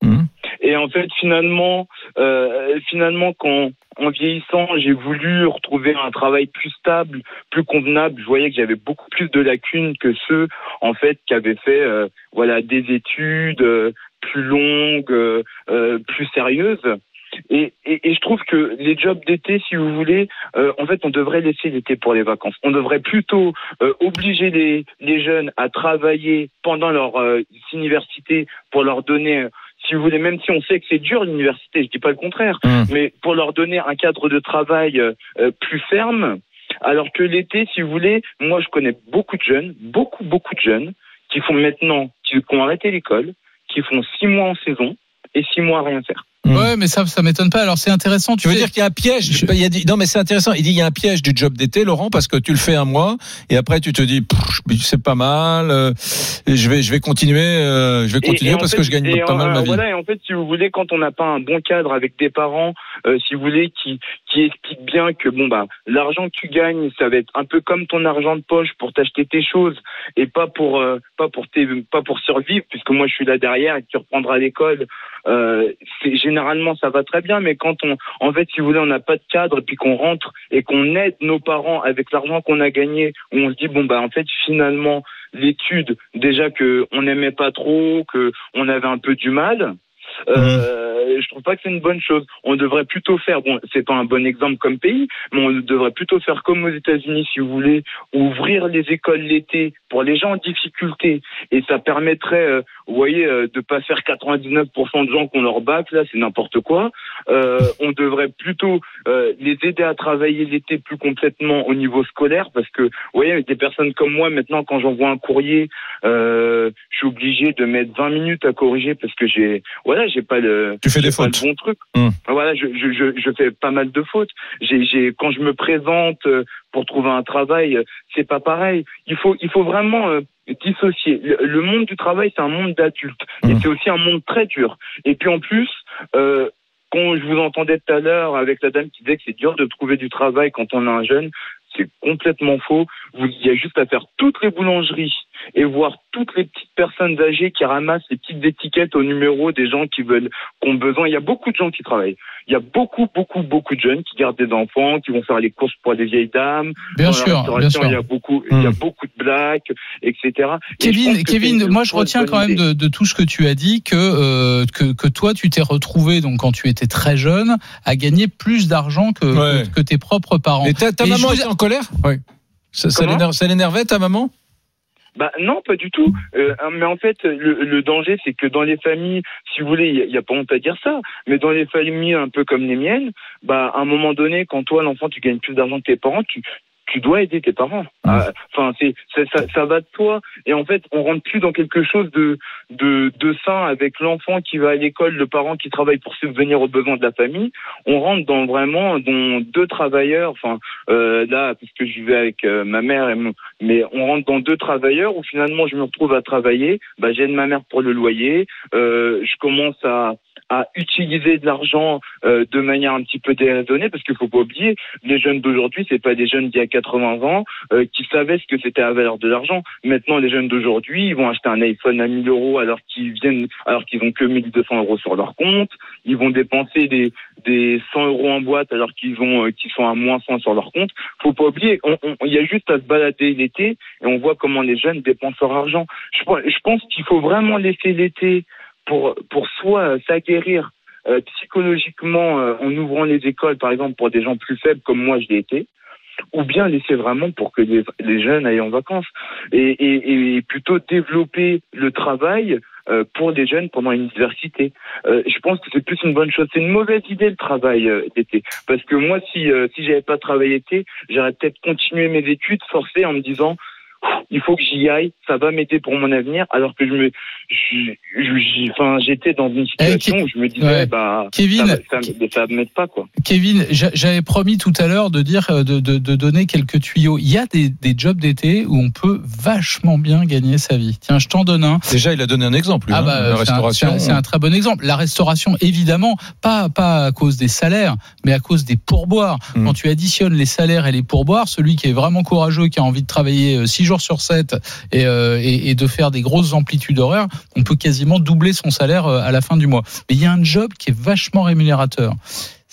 Hmm. Et en fait, finalement, euh, finalement, quand, en vieillissant, j'ai voulu retrouver un travail plus stable, plus convenable. Je voyais que j'avais beaucoup plus de lacunes que ceux, en fait, qui avaient fait, euh, voilà, des études euh, plus longues, euh, euh, plus sérieuses. Et, et, et je trouve que les jobs d'été, si vous voulez, euh, en fait, on devrait laisser l'été pour les vacances. On devrait plutôt euh, obliger les, les jeunes à travailler pendant leur euh, université pour leur donner, si vous voulez, même si on sait que c'est dur l'université, je dis pas le contraire, Hmm. mais pour leur donner un cadre de travail euh, euh, plus ferme. Alors que l'été, si vous voulez, moi je connais beaucoup de jeunes, beaucoup beaucoup de jeunes qui font maintenant, qui, qui ont arrêté l'école, qui font six mois en saison et six mois à rien faire. Hmm. ouais, mais ça, ça m'étonne pas. Alors c'est intéressant. Tu, Tu veux sais- dire qu'il y a un piège? Je- il y a dit- Non, mais c'est intéressant. Il dit il y a un piège du job d'été, Laurent, parce que tu le fais un mois et après tu te dis c'est pas mal. euh, et je vais je vais continuer, euh, je vais continuer et parce fait- que je gagne et pas en- mal ma euh, vie. Voilà, et en fait, si vous voulez, quand on n'a pas un bon cadre avec des parents, euh, si vous voulez, qui qui expliquent bien que bon bah l'argent que tu gagnes, ça va être un peu comme ton argent de poche pour t'acheter tes choses et pas pour euh, pas pour tes pas pour survivre, puisque moi je suis là derrière et tu reprendras l'école. Euh, c'est généralement ça va très bien, mais quand on en fait, si vous voulez, on n'a pas de cadre et puis qu'on rentre et qu'on aide nos parents avec l'argent qu'on a gagné, où on se dit bon bah en fait finalement l'étude déjà que on n'aimait pas trop, que on avait un peu du mal. Euh, Je trouve pas que c'est une bonne chose. On devrait plutôt faire, bon, c'est pas un bon exemple comme pays, mais on devrait plutôt faire comme aux États-Unis, si vous voulez, ouvrir les écoles l'été pour les gens en difficulté, et ça permettrait, euh, vous voyez, euh, de pas faire 99% de gens qui ont leur bac, là, c'est n'importe quoi. Euh, on devrait plutôt euh, les aider à travailler l'été plus complètement au niveau scolaire, parce que, vous voyez, des personnes comme moi, maintenant, quand j'envoie un courrier, euh, je suis obligé de mettre 20 minutes à corriger parce que j'ai, voilà, j'ai pas le, Tu fais des pas fautes. le bon truc. Hmm. Voilà, je, je, je, je fais pas mal de fautes. J'ai, j'ai, quand je me présente euh, pour trouver un travail, euh, c'est pas pareil. Il faut, il faut vraiment euh, dissocier. Le, le monde du travail, c'est un monde d'adultes et Hmm. c'est aussi un monde très dur. Et puis en plus, euh, quand je vous entendais tout à l'heure avec la dame qui disait que c'est dur de trouver du travail quand on est un jeune, c'est complètement faux. Vous, il y a juste à faire toutes les boulangeries et voir toutes les petites personnes âgées qui ramassent les petites étiquettes au numéro des gens qui veulent, qui ont besoin. Il y a beaucoup de gens qui travaillent. Il y a beaucoup, beaucoup, beaucoup de jeunes qui gardent des enfants, qui vont faire les courses pour des vieilles dames. Bien sûr, bien sûr. Il y a beaucoup, il y a Hmm. beaucoup de blagues, etc. Kevin, Kevin, une moi je retiens quand même de, de tout ce que tu as dit que, euh, que que toi tu t'es retrouvé donc quand tu étais très jeune à gagner plus d'argent que, Ouais. que, que tes propres parents. Et ta, ta Et maman je était en colère? Oui. Ça, ça l'énervait ta maman? Bah non, pas du tout. Euh, mais en fait, le, le danger, c'est que dans les familles, si vous voulez, il n'y a, pas honte à dire ça, mais dans les familles un peu comme les miennes, bah à un moment donné, quand toi, l'enfant, tu gagnes plus d'argent que tes parents, tu tu dois aider tes parents. Ah, Enfin, c'est c'est- ça, ça va de toi. Et en fait, on rentre plus dans quelque chose de de, de sain avec l'enfant qui va à l'école, le parent qui travaille pour subvenir aux besoins de la famille. On rentre dans vraiment dans deux travailleurs. Enfin, euh, là, puisque je vivais avec euh, ma mère et mon, mais on rentre dans deux travailleurs où finalement je me retrouve à travailler. Bah, j'aide ma mère pour le loyer. Euh, je commence à à utiliser de l'argent euh, de manière un petit peu déraisonnée, parce qu'il faut pas oublier, les jeunes d'aujourd'hui, c'est pas des jeunes d'il y a 80 ans euh, qui savaient ce que c'était la valeur de l'argent. Maintenant, les jeunes d'aujourd'hui, ils vont acheter un iPhone à 1000 euros alors qu'ils viennent, alors qu'ils ont que 1200 euros sur leur compte. Ils vont dépenser des, des 100 euros en boîte alors qu'ils ont, euh, qu'ils sont à moins 100 sur leur compte. Faut pas oublier, il y a juste à se balader l'été et on voit comment les jeunes dépensent leur argent. Je, je pense qu'il faut vraiment laisser l'été pour, pour soit euh, s'aguerrir euh, psychologiquement euh, en ouvrant les écoles, par exemple, pour des gens plus faibles comme moi je l'ai été, ou bien laisser vraiment pour que les, les jeunes aillent en vacances et, et, et plutôt développer le travail euh, pour des jeunes pendant une université. Euh, je pense que c'est plus une bonne chose. C'est une mauvaise idée le travail euh, d'été, parce que moi, si si j'avais pas travaillé été, j'aurais peut-être continué mes études forcées en me disant il faut que j'y aille, ça va m'aider pour mon avenir, alors que je me, enfin, j'étais dans une situation où je me disais, ouais. bah, Kevin, ça, va- ça, ça va m'aide pas, quoi. Kevin, j'a- j'avais promis tout à l'heure de dire, euh, de, de, de donner quelques tuyaux. Il y a des, des jobs d'été où on peut vachement bien gagner sa vie. Tiens, je t'en donne un. Déjà, il a donné un exemple, lui, Ah hein, bah, la c'est un- restauration. c'est un, très bon exemple. La restauration, évidemment, pas pas à cause des salaires, mais à cause des pourboires. Mm. Quand tu additionnes les salaires et les pourboires, celui qui est vraiment courageux, qui a envie de travailler 6 jours sur 7 et, euh, et, et de faire des grosses amplitudes horaires, on peut quasiment doubler son salaire euh, à la fin du mois. Mais il y a un job qui est vachement rémunérateur.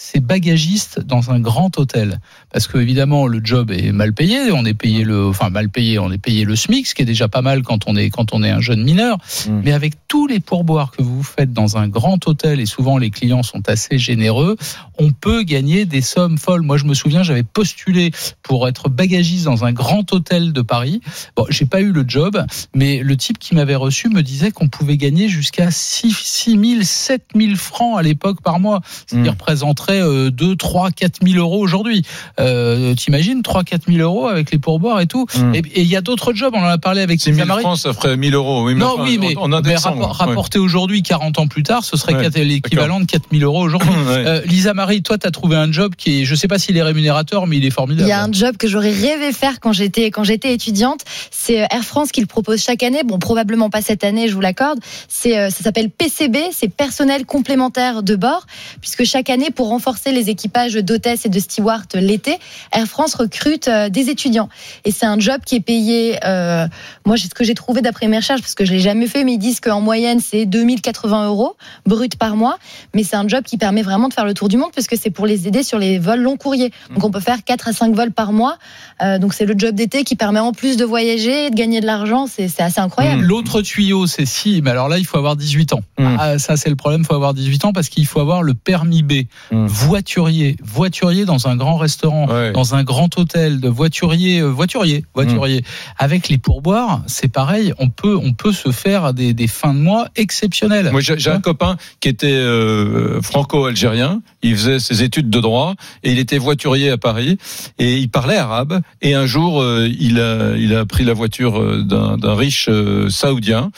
C'est bagagiste dans un grand hôtel. Parce que évidemment le job est mal payé, on est payé le, enfin mal payé, on est payé le SMIC, ce qui est déjà pas mal quand on est quand on est un jeune mineur. Mm. Mais avec tous les pourboires que vous faites dans un grand hôtel et souvent les clients sont assez généreux, on peut gagner des sommes folles. Moi je me souviens, j'avais postulé pour être bagagiste dans un grand hôtel de Paris. Bon, j'ai pas eu le job, mais le type qui m'avait reçu me disait qu'on pouvait gagner jusqu'à 6 6 000, 7 000 francs à l'époque par mois, ce qui Mm. représenterait euh, 2, 3, 4 000 euros aujourd'hui. Euh, T'imagines 3, 4 000 euros avec les pourboires et tout. Mm. Et il y a d'autres jobs, on en a parlé avec 6 000 Lisa Marie. francs, ça ferait 1000 euros. Oui, mais Non, enfin, oui, mais, en, en mais rapport- ouais. rapporté aujourd'hui, 40 ans plus tard, ce serait Ouais, l'équivalent de 4 000 euros aujourd'hui. Ouais. Euh, Lisa Marie, toi, tu as trouvé un job qui est, je sais pas s'il est rémunérateur, mais il est Il formidable. y a un job que j'aurais rêvé faire quand j'étais quand j'étais étudiante. C'est euh, Air France qui le propose chaque année. Bon, probablement pas cette année, je vous l'accorde. C'est euh, ça s'appelle PCB, c'est personnel complémentaire de bord, puisque chaque année, pour renforcer les équipages d'hôtesses et de stewards l'été, Air France recrute euh, des étudiants. Et c'est un job qui est payé. euh, moi, c'est ce que j'ai trouvé d'après mes recherches, parce que je l'ai jamais fait, mais ils disent qu'en moyenne, c'est 2080 euros brut par mois. Mais c'est un job qui permet vraiment de faire le tour du monde, parce que c'est pour les aider sur les vols long courriers. Donc on peut faire 4 à 5 vols par mois. Euh, donc c'est le job d'été qui permet en plus de voyager et de gagner de l'argent. C'est assez incroyable. L'autre tuyau, c'est si, mais alors là, il faut avoir 18 ans. Mm. Ah, ça, c'est le problème, il faut avoir 18 ans parce qu'il faut avoir le permis B. Mm. Voiturier, voiturier dans un grand restaurant, Ouais. dans un grand hôtel, de voiturier, euh, voiturier, voiturier. Avec les pourboires, c'est pareil, on peut, on peut se faire des, des fins de mois exceptionnelles. Moi, j'ai j'ai un copain qui était euh, franco-algérien. Il faisait ses études de droit et il était voiturier à Paris et il parlait arabe. Et un jour, euh, il a il a pris la voiture euh, d'un riche euh, saoudien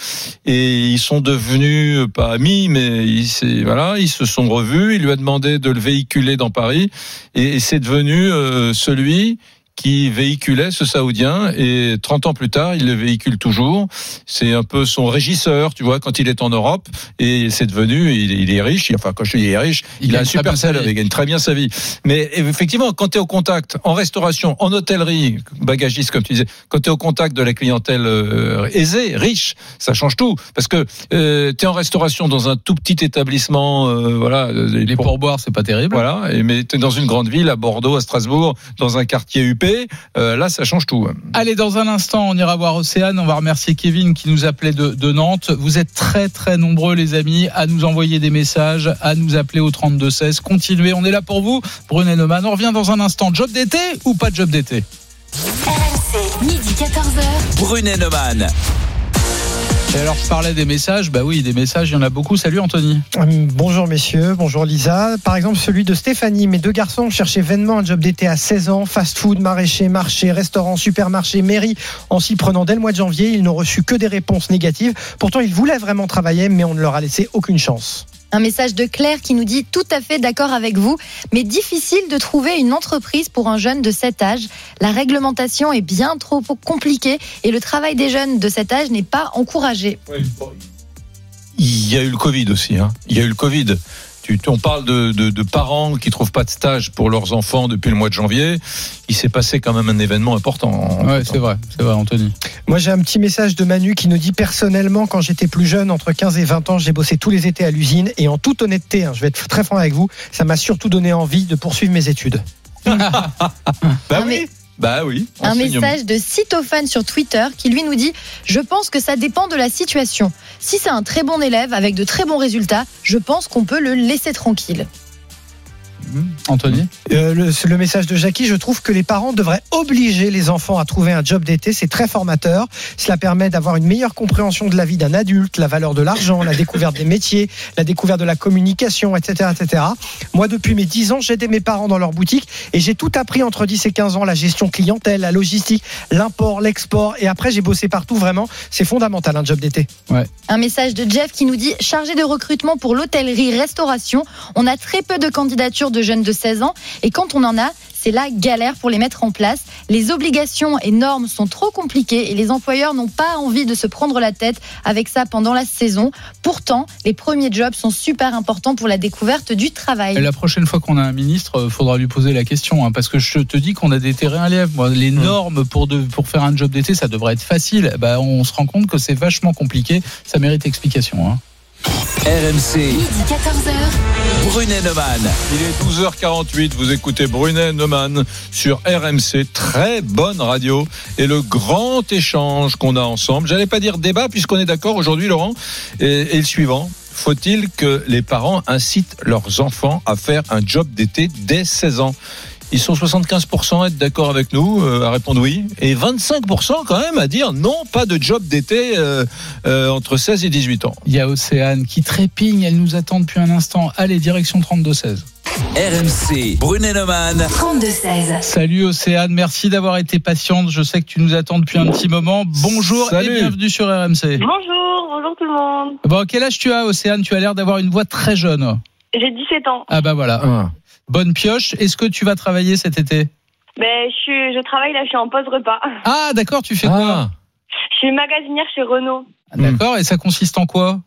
et ils sont devenus pas amis, mais ils voilà, ils se sont revus. Il lui a demandé de le véhiculer dans Paris et c'est devenu euh, celui qui véhiculait ce Saoudien et 30 ans plus tard, il le véhicule toujours. C'est un peu son régisseur, tu vois, quand il est en Europe et c'est devenu, il, il est riche, enfin quand je dis il est riche, il, Il a un super salaire, il gagne très bien sa vie. Mais effectivement, quand tu es au contact, en restauration, en hôtellerie, bagagiste comme tu disais, quand tu es au contact de la clientèle euh, aisée, riche, ça change tout. Parce que euh, tu es en restauration dans un tout petit établissement, euh, voilà, euh, Les pour- pourboires, c'est pas terrible. voilà, mais tu es dans une grande ville, à Bordeaux, à Strasbourg, dans un quartier UP, euh, là ça change tout. Allez, dans un instant, on ira voir Océane. On va remercier Kevin qui nous appelait de, de Nantes. Vous êtes très très nombreux, les amis, à nous envoyer des messages, à nous appeler au 32 16. Continuez, on est là pour vous. Brunet Neumann, on revient dans un instant. Job d'été ou pas de job d'été? RMC, midi 14h. Brunet Neumann. Et alors, je parlais des messages. Bah oui, des messages, il y en a beaucoup. Salut Anthony. Hum, Bonjour messieurs, bonjour Lisa. Par exemple celui de Stéphanie, mes deux garçons cherchaient vainement un job d'été à 16 ans, fast-food, maraîcher, marché, restaurant, supermarché, mairie. En s'y prenant dès le mois de janvier, ils n'ont reçu que des réponses négatives. Pourtant ils voulaient vraiment travailler, mais on ne leur a laissé aucune chance. Un message de Claire qui nous dit tout à fait d'accord avec vous, mais difficile de trouver une entreprise pour un jeune de cet âge. La réglementation est bien trop compliquée et le travail des jeunes de cet âge n'est pas encouragé. il y a eu le Covid aussi. Hein. Il y a eu le Covid. Tu, on parle de, de, de, parents qui trouvent pas de stage pour leurs enfants depuis le mois de janvier. Il s'est passé quand même un événement important. Ouais, c'est vrai, c'est vrai, Anthony. Moi, j'ai un petit message de Manu qui nous dit personnellement, quand j'étais plus jeune, entre 15 et 20 ans, j'ai bossé tous les étés à l'usine et en toute honnêteté, hein, je vais être très franc avec vous, ça m'a surtout donné envie de poursuivre mes études. bah oui. Bah oui. Un message de Cytophane sur Twitter qui lui nous dit Je pense que ça dépend de la situation. Si c'est un très bon élève avec de très bons résultats, je pense qu'on peut le laisser tranquille. Anthony euh, le, le, message de Jackie, je trouve que les parents devraient obliger les enfants à trouver un job d'été. C'est très formateur. Cela permet d'avoir une meilleure compréhension de la vie d'un adulte, la valeur de l'argent, la découverte des métiers, la découverte de la communication, etc. etc. Moi, depuis mes 10 ans, j'aidais mes parents dans leur boutique et j'ai tout appris entre 10 et 15 ans, la gestion clientèle, la logistique, l'import, l'export. Et après, j'ai bossé partout. Vraiment, c'est fondamental un job d'été. Ouais. Un message de Jeff qui nous dit Chargé de recrutement pour l'hôtellerie-restauration, on a très peu de candidatures de jeunes de 16 ans. Et quand on en a, c'est la galère pour les mettre en place. Les obligations et normes sont trop compliquées et les employeurs n'ont pas envie de se prendre la tête avec ça pendant la saison. Pourtant, les premiers jobs sont super importants pour la découverte du travail. Et la prochaine fois qu'on a un ministre, il faudra lui poser la question, hein, parce que je te dis qu'on a des terrains à lèvres. Moi, les normes pour, de, pour faire un job d'été, ça devrait être facile. Bah, on se rend compte que c'est vachement compliqué. Ça mérite explication. Hein. RMC. Midi 14h. Brunet Neumann. Il est 12h48, vous écoutez Brunet Neumann sur RMC, très bonne radio et le grand échange qu'on a ensemble. J'allais pas dire débat puisqu'on est d'accord aujourd'hui Laurent et, et le suivant. Faut-il que les parents incitent leurs enfants à faire un job d'été dès 16 ans? Ils sont 75% à être d'accord avec nous, euh, à répondre oui, et 25% quand même à dire non, pas de job d'été euh, euh, entre 16 et 18 ans. Il y a Océane qui trépigne, elle nous attend depuis un instant. Allez, direction 32-16. RMC, Brunet-Neumann. 32-16. Salut Océane, merci d'avoir été patiente. Je sais que tu nous attends depuis un petit moment. Bonjour Salut. et bienvenue sur RMC. Bonjour, bonjour tout le monde. Bon, quel âge tu as Océane? Tu as l'air d'avoir une voix très jeune. J'ai 17 ans. Ah bah voilà. Bonne pioche. Est-ce que tu vas travailler cet été? Ben, je, suis, je travaille là, je suis en pause repas. Ah d'accord, tu fais quoi? Ah, Je suis magasinière chez Renault. Ah, D'accord, et ça consiste en quoi?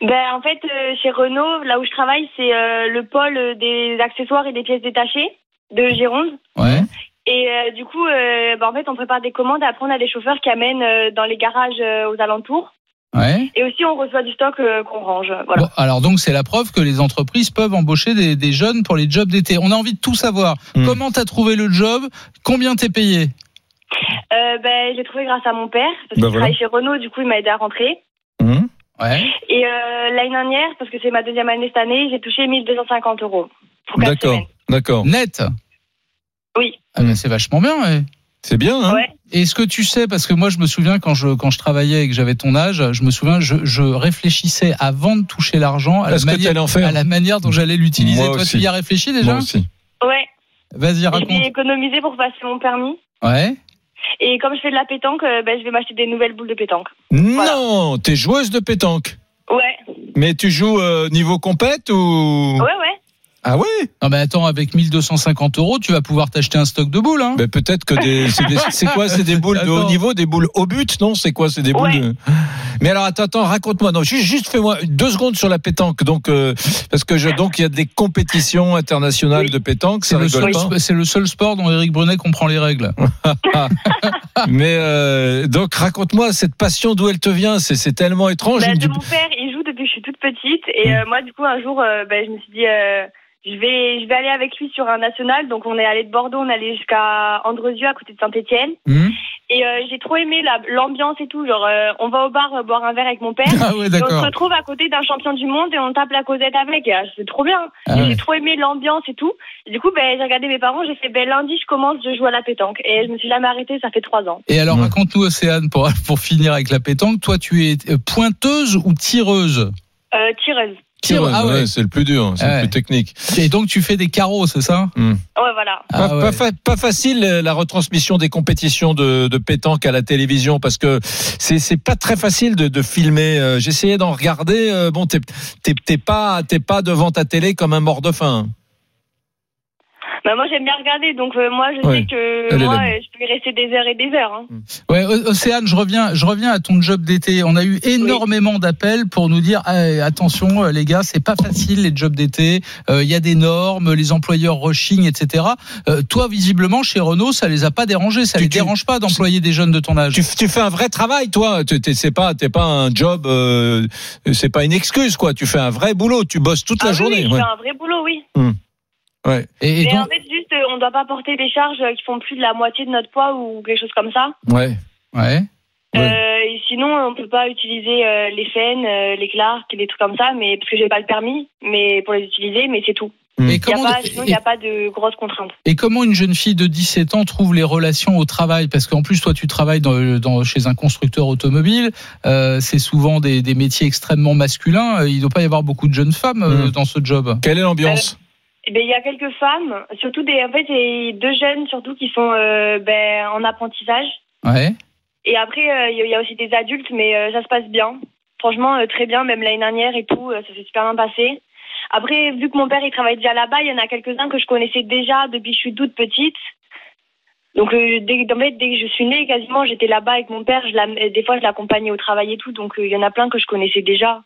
Ben, en fait, euh, chez Renault, là où je travaille, c'est euh, le pôle des accessoires et des pièces détachées de Gironde. Ouais. Et euh, du coup, euh, ben, en fait, on prépare des commandes. Après, on a des chauffeurs qui amènent euh, dans les garages euh, aux alentours. Ouais. Et aussi, on reçoit du stock euh, qu'on range. Voilà. Bon, alors donc c'est la preuve que les entreprises peuvent embaucher des, des jeunes pour les jobs d'été. On a envie de tout savoir. Hmm. Comment t'as trouvé le job? Combien t'es payé? Euh, ben, j'ai trouvé grâce à mon père, parce qu'il Ben voilà. travaille chez Renault. Du coup, il m'a aidé à rentrer. hum. Ouais. Et euh, l'année dernière, parce que c'est ma deuxième année cette année, j'ai touché 1250 euros. D'accord, d'accord. Net? Oui. Ah, ben, c'est vachement bien. ouais. C'est bien, hein? Ouais. Est-ce que tu sais, parce que moi je me souviens quand je, quand je travaillais et que j'avais ton âge, je me souviens, je, je réfléchissais avant de toucher l'argent à, la manière- t'allais en faire à la manière dont j'allais l'utiliser. Toi aussi. tu y as réfléchi déjà Moi aussi. Ouais. Vas-y Je raconte. vais économiser pour passer mon permis. Ouais. Et comme je fais de la pétanque, ben, je vais m'acheter des nouvelles boules de pétanque. Non, t'es joueuse de pétanque. Ouais. Mais tu joues euh, niveau compète ou? Ouais, ouais. Ah ouais Non mais attends, avec 1250 euros, tu vas pouvoir t'acheter un stock de boules. Hein ben peut-être que des c'est des- c'est quoi c'est des boules de haut niveau des boules au but non? C'est quoi c'est des boules Ouais. de... mais alors attends attends raconte-moi non juste, juste fais-moi deux secondes sur la pétanque donc euh, parce que je donc il y a des compétitions internationales Oui. de pétanque c'est ça le, seul, pas c'est le seul sport dont Eric Brunet comprend les règles. mais euh, donc raconte-moi cette passion d'où elle te vient? C'est c'est tellement étrange Ben, une de du- mon père, il joue depuis que je suis toute petite. Et euh, moi, du coup, un jour, euh, ben, je me suis dit, euh, je vais, je vais aller avec lui sur un national. Donc, on est allé de Bordeaux, on est allé jusqu'à Andrezieux, à côté de Saint-Etienne. Hmm Et euh, j'ai trop aimé la- l'ambiance et tout. Genre, euh, on va au bar euh, boire un verre avec mon père. ah ouais Et on se retrouve à côté d'un champion du monde et on tape la causette avec. Et, euh, C'est trop bien. Ah ouais. J'ai trop aimé l'ambiance et tout. Et du coup, ben, j'ai regardé mes parents. J'ai fait, ben, lundi, je commence, je joue à la pétanque. Et je me suis jamais arrêtée. Ça fait trois ans. Et alors Ouais. raconte-nous Océane pour pour finir avec la pétanque. Toi tu es pointeuse ou tireuse? Euh, tireuse. Ah ouais. ouais, c'est le plus dur c'est Ah le ouais. plus technique Et donc tu fais des carreaux, c'est ça? Ouais, voilà. Ah pas, ouais. pas fa- pas facile euh, la retransmission des compétitions de, de pétanque à la télévision parce que c'est pas très facile de, de filmer. Euh, J'essayais d'en regarder. euh, bon, t'es pas t'es pas devant ta télé comme un mort de faim. Bah, moi, j'aime bien regarder, donc euh, moi, je Ouais. sais que moi, euh, je peux y rester des heures et des heures. Hein. Ouais, O- Océane, je reviens, je reviens à ton job d'été. On a eu énormément d'appels pour nous dire eh, attention, euh, les gars, c'est pas facile les jobs d'été. Euh, Il y a des normes, les employeurs rushing, etc. Euh, toi, visiblement, chez Renault, ça les a pas dérangés. Ça Tu- les tu- dérange pas d'employer des jeunes de ton âge. Tu, tu fais un vrai travail, toi. C'est pas, t'es pas un job. euh, c'est pas une excuse, quoi. Tu fais un vrai boulot. Tu bosses toute Ah la oui, journée. oui, ouais. fais un vrai boulot, oui. Ouais. Et, et Mais donc, en fait, juste, euh, on doit pas porter des charges euh, qui font plus de la moitié de notre poids ou quelque chose comme ça. Ouais. ouais. Ouais. Euh, et sinon, on peut pas utiliser euh, les fennes, euh, les Clark, des trucs comme ça, mais parce que j'ai pas le permis, mais pour les utiliser, mais c'est tout. Et Il y a sinon, il n'y a pas de grosses contraintes. et comment une jeune fille de 17 ans trouve les relations au travail? Parce qu'en plus, toi, tu travailles dans, dans- chez un constructeur automobile. Euh, c'est souvent des, des métiers extrêmement masculins. Il ne doit pas y avoir beaucoup de jeunes femmes euh, Mhm. dans ce job. Quelle est l'ambiance? Eh ben, il y a quelques femmes, surtout des, en fait, a deux jeunes surtout qui sont euh, ben, en apprentissage. Ouais. Et après, euh, il y a- il y a aussi des adultes, mais euh, ça se passe bien. Franchement, très bien, même l'année dernière et tout, ça s'est super bien passé. Après, vu que mon père il travaille déjà là-bas, il y en a quelques-uns que je connaissais déjà depuis que je suis toute petite. Donc, dès, en fait, dès que je suis née, quasiment, j'étais là-bas avec mon père. Je des fois, je l'accompagnais au travail et tout. Donc, il y en a plein que je connaissais déjà.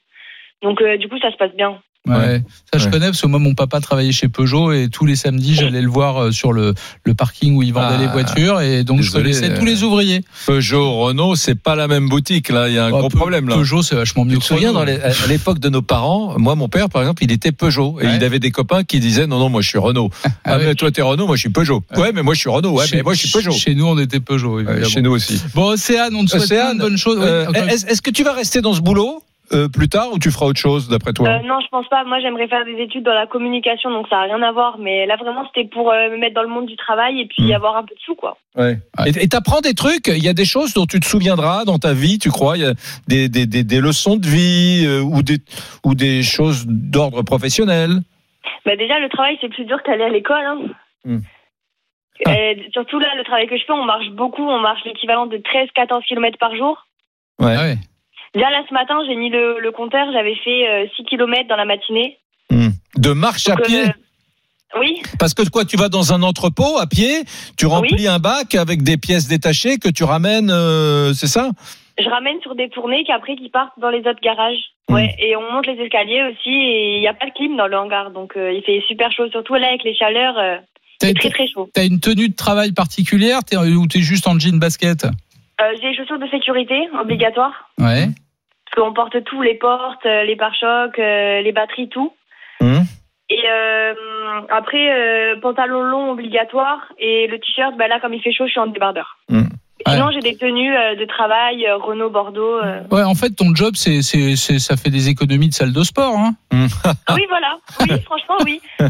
Donc, du coup, ça se passe bien. Ouais. Ça, je Ouais. connais parce que moi, mon papa travaillait chez Peugeot et tous les samedis, j'allais le voir euh, sur le, le parking où il vendait Ah, les voitures et donc désolé, je connaissais euh, tous les ouvriers. Peugeot, Renault, c'est pas la même boutique. Là, il y a un Oh, gros problème là. Peugeot, c'est vachement mieux Tu te souviens Renault. dans les- à l'époque de nos parents, moi mon père par exemple, il était Peugeot et Ouais. il avait des copains qui disaient non non moi je suis Renault. Ah, Ah mais toi t'es Renault, moi je suis Peugeot. Ouais mais moi je suis Renault. Ouais Chez- mais moi je suis Peugeot. Chez nous, on était Peugeot. Ouais, évidemment. chez nous aussi. Bon, Océane, on te souhaite plein Océane, Euh, encore- Est-ce est-ce que tu vas rester dans ce boulot? Euh, plus tard ou tu feras autre chose d'après toi Euh, non, je pense pas. Moi, j'aimerais faire des études dans la communication, donc ça n'a rien à voir. Mais là, vraiment, c'était pour euh, me mettre dans le monde du travail et puis Mm. avoir un peu de sous, quoi. Ouais. Et et t'apprends des trucs? Il y a des choses dont tu te souviendras dans ta vie. Tu crois? Il y a des, des, des, des leçons de vie euh, ou des ou des choses d'ordre professionnel? Bah, déjà, le travail, c'est plus dur qu'aller à l'école. Hein. Mm. Euh, surtout là, le travail que je fais, on marche beaucoup. On marche l'équivalent de 13-14 km par jour. Ouais. Ah ouais. Déjà, là, ce matin, j'ai mis le, le compteur. J'avais fait euh, 6 km dans la matinée. Hmm. De marche à pied. euh, oui, Parce que quoi, tu vas dans un entrepôt à pied, tu remplis un bac avec des pièces détachées que tu ramènes, euh, c'est ça? Je ramène sur des tournées qu'après, qui partent dans les autres garages. Ouais, et on monte les escaliers aussi. Et il n'y a pas de clim dans le hangar. Donc, euh, il fait super chaud. Surtout là, avec les chaleurs, euh, c'est très, très chaud. t'as une tenue de travail particulière? T'es- ou t'es juste en jean basket? Euh, j'ai les chaussures de sécurité obligatoires. Ouais. Parce qu'on porte tout, les portes, euh, les pare-chocs, euh, les batteries, tout. Hum. Et euh, après, euh, pantalon long obligatoire. Et le t-shirt, bah là, comme il fait chaud, je suis en débardeur. Hum. Sinon, j'ai des tenues euh, de travail, euh, Renault, Bordeaux. euh. Ouais, en fait, ton job, c'est, c'est, ça fait des économies de salle de sport. Hein oui, voilà. Oui, franchement, oui.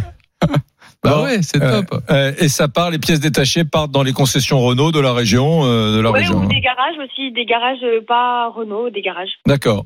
bah Bon, ouais, c'est euh, top. Euh, et ça part, les pièces détachées partent dans les concessions Renault de la région, euh, de la Ouais, région. ou hein. des garages aussi, des garages euh, pas Renault, des garages. D'accord.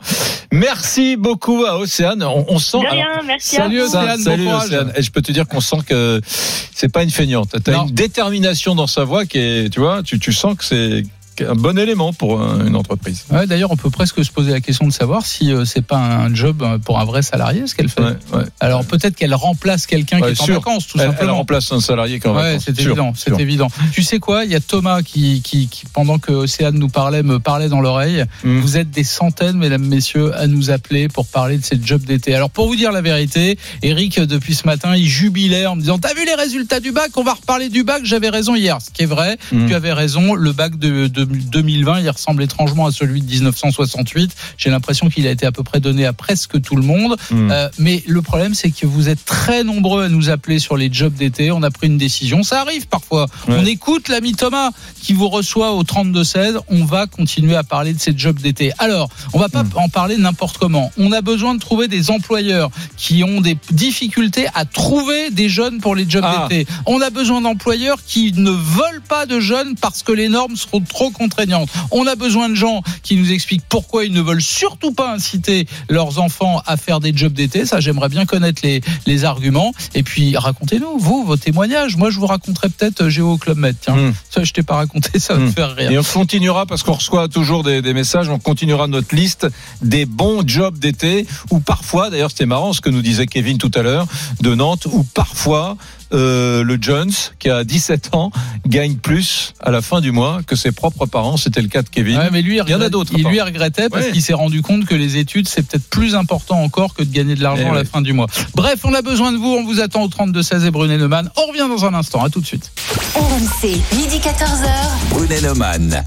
Merci beaucoup à Océane. On, on sent. De alors, rien, merci salut, à vous. Océane, bon salut courage. Océane. Et je peux te dire qu'on sent que c'est pas une feignante. T'as une détermination dans sa voix qui est, tu vois, tu, tu sens que c'est un bon élément pour un- une entreprise. Ouais, d'ailleurs, on peut presque se poser la question de savoir si euh, c'est pas un job euh, pour un vrai salarié, ce qu'elle fait. Ouais, ouais. Alors peut-être qu'elle remplace quelqu'un qui est en vacances, tout Elle, elle simplement. remplace un salarié qui est en Ouais, vacances. c'est évident, c'est évident. Tu sais quoi? Il y a Thomas qui, qui, qui, pendant que Océane nous parlait, me parlait dans l'oreille. Mm. Vous êtes des centaines, mesdames, messieurs, à nous appeler pour parler de ces jobs d'été. Alors, pour vous dire la vérité, Eric, depuis ce matin, il jubilait en me disant T'as vu les résultats du bac? On va reparler du bac. J'avais raison hier. Ce qui est vrai, Mm. tu avais raison. Le bac de, de 2020, il ressemble étrangement à celui de 1968. J'ai l'impression qu'il a été à peu près donné à presque tout le monde. Mm. Euh, mais le problème, c'est que vous êtes très nombreux à nous appeler sur les jobs d'été. On a pris une décision. Ça arrive parfois. Ouais. On écoute l'ami Thomas qui vous reçoit au 32-16. On va continuer à parler de ces jobs d'été. Alors, on va pas Mm. en parler n'importe comment. On a besoin de trouver des employeurs qui ont des difficultés à trouver des jeunes pour les jobs Ah. d'été. On a besoin d'employeurs qui ne veulent pas de jeunes parce que les normes seront trop contraignantes. On a besoin de gens qui nous expliquent pourquoi ils ne veulent surtout pas inciter leurs enfants à faire des jobs d'été. Ça, j'aimerais bien connaître les, les arguments. Et puis, racontez-nous, vous, vos témoignages. Moi, je vous raconterai peut-être euh, Géo Club Med. Tiens, Hmm. ça, je t'ai pas raconté, ça va Hmm. te faire rire. Et on continuera, parce qu'on reçoit toujours des, des messages, on continuera notre liste des bons jobs d'été, où parfois, d'ailleurs c'était marrant ce que nous disait Kevin tout à l'heure, de Nantes, où parfois euh, le Jones, qui a 17 ans, gagne plus à la fin du mois que ses propres parents. C'était le cas de Kevin. Ouais, mais lui, il, y en a d'autres, Il lui regrettait parce Ouais. qu'il s'est rendu compte que les études, c'est peut-être plus important encore que de gagner de l'argent Eh à la fin du mois. Bref, on a besoin de vous. On vous attend au 32-16 et Brunet Neumann. On revient dans un instant. À tout de suite. RMC, midi 14h. Brunet Neumann.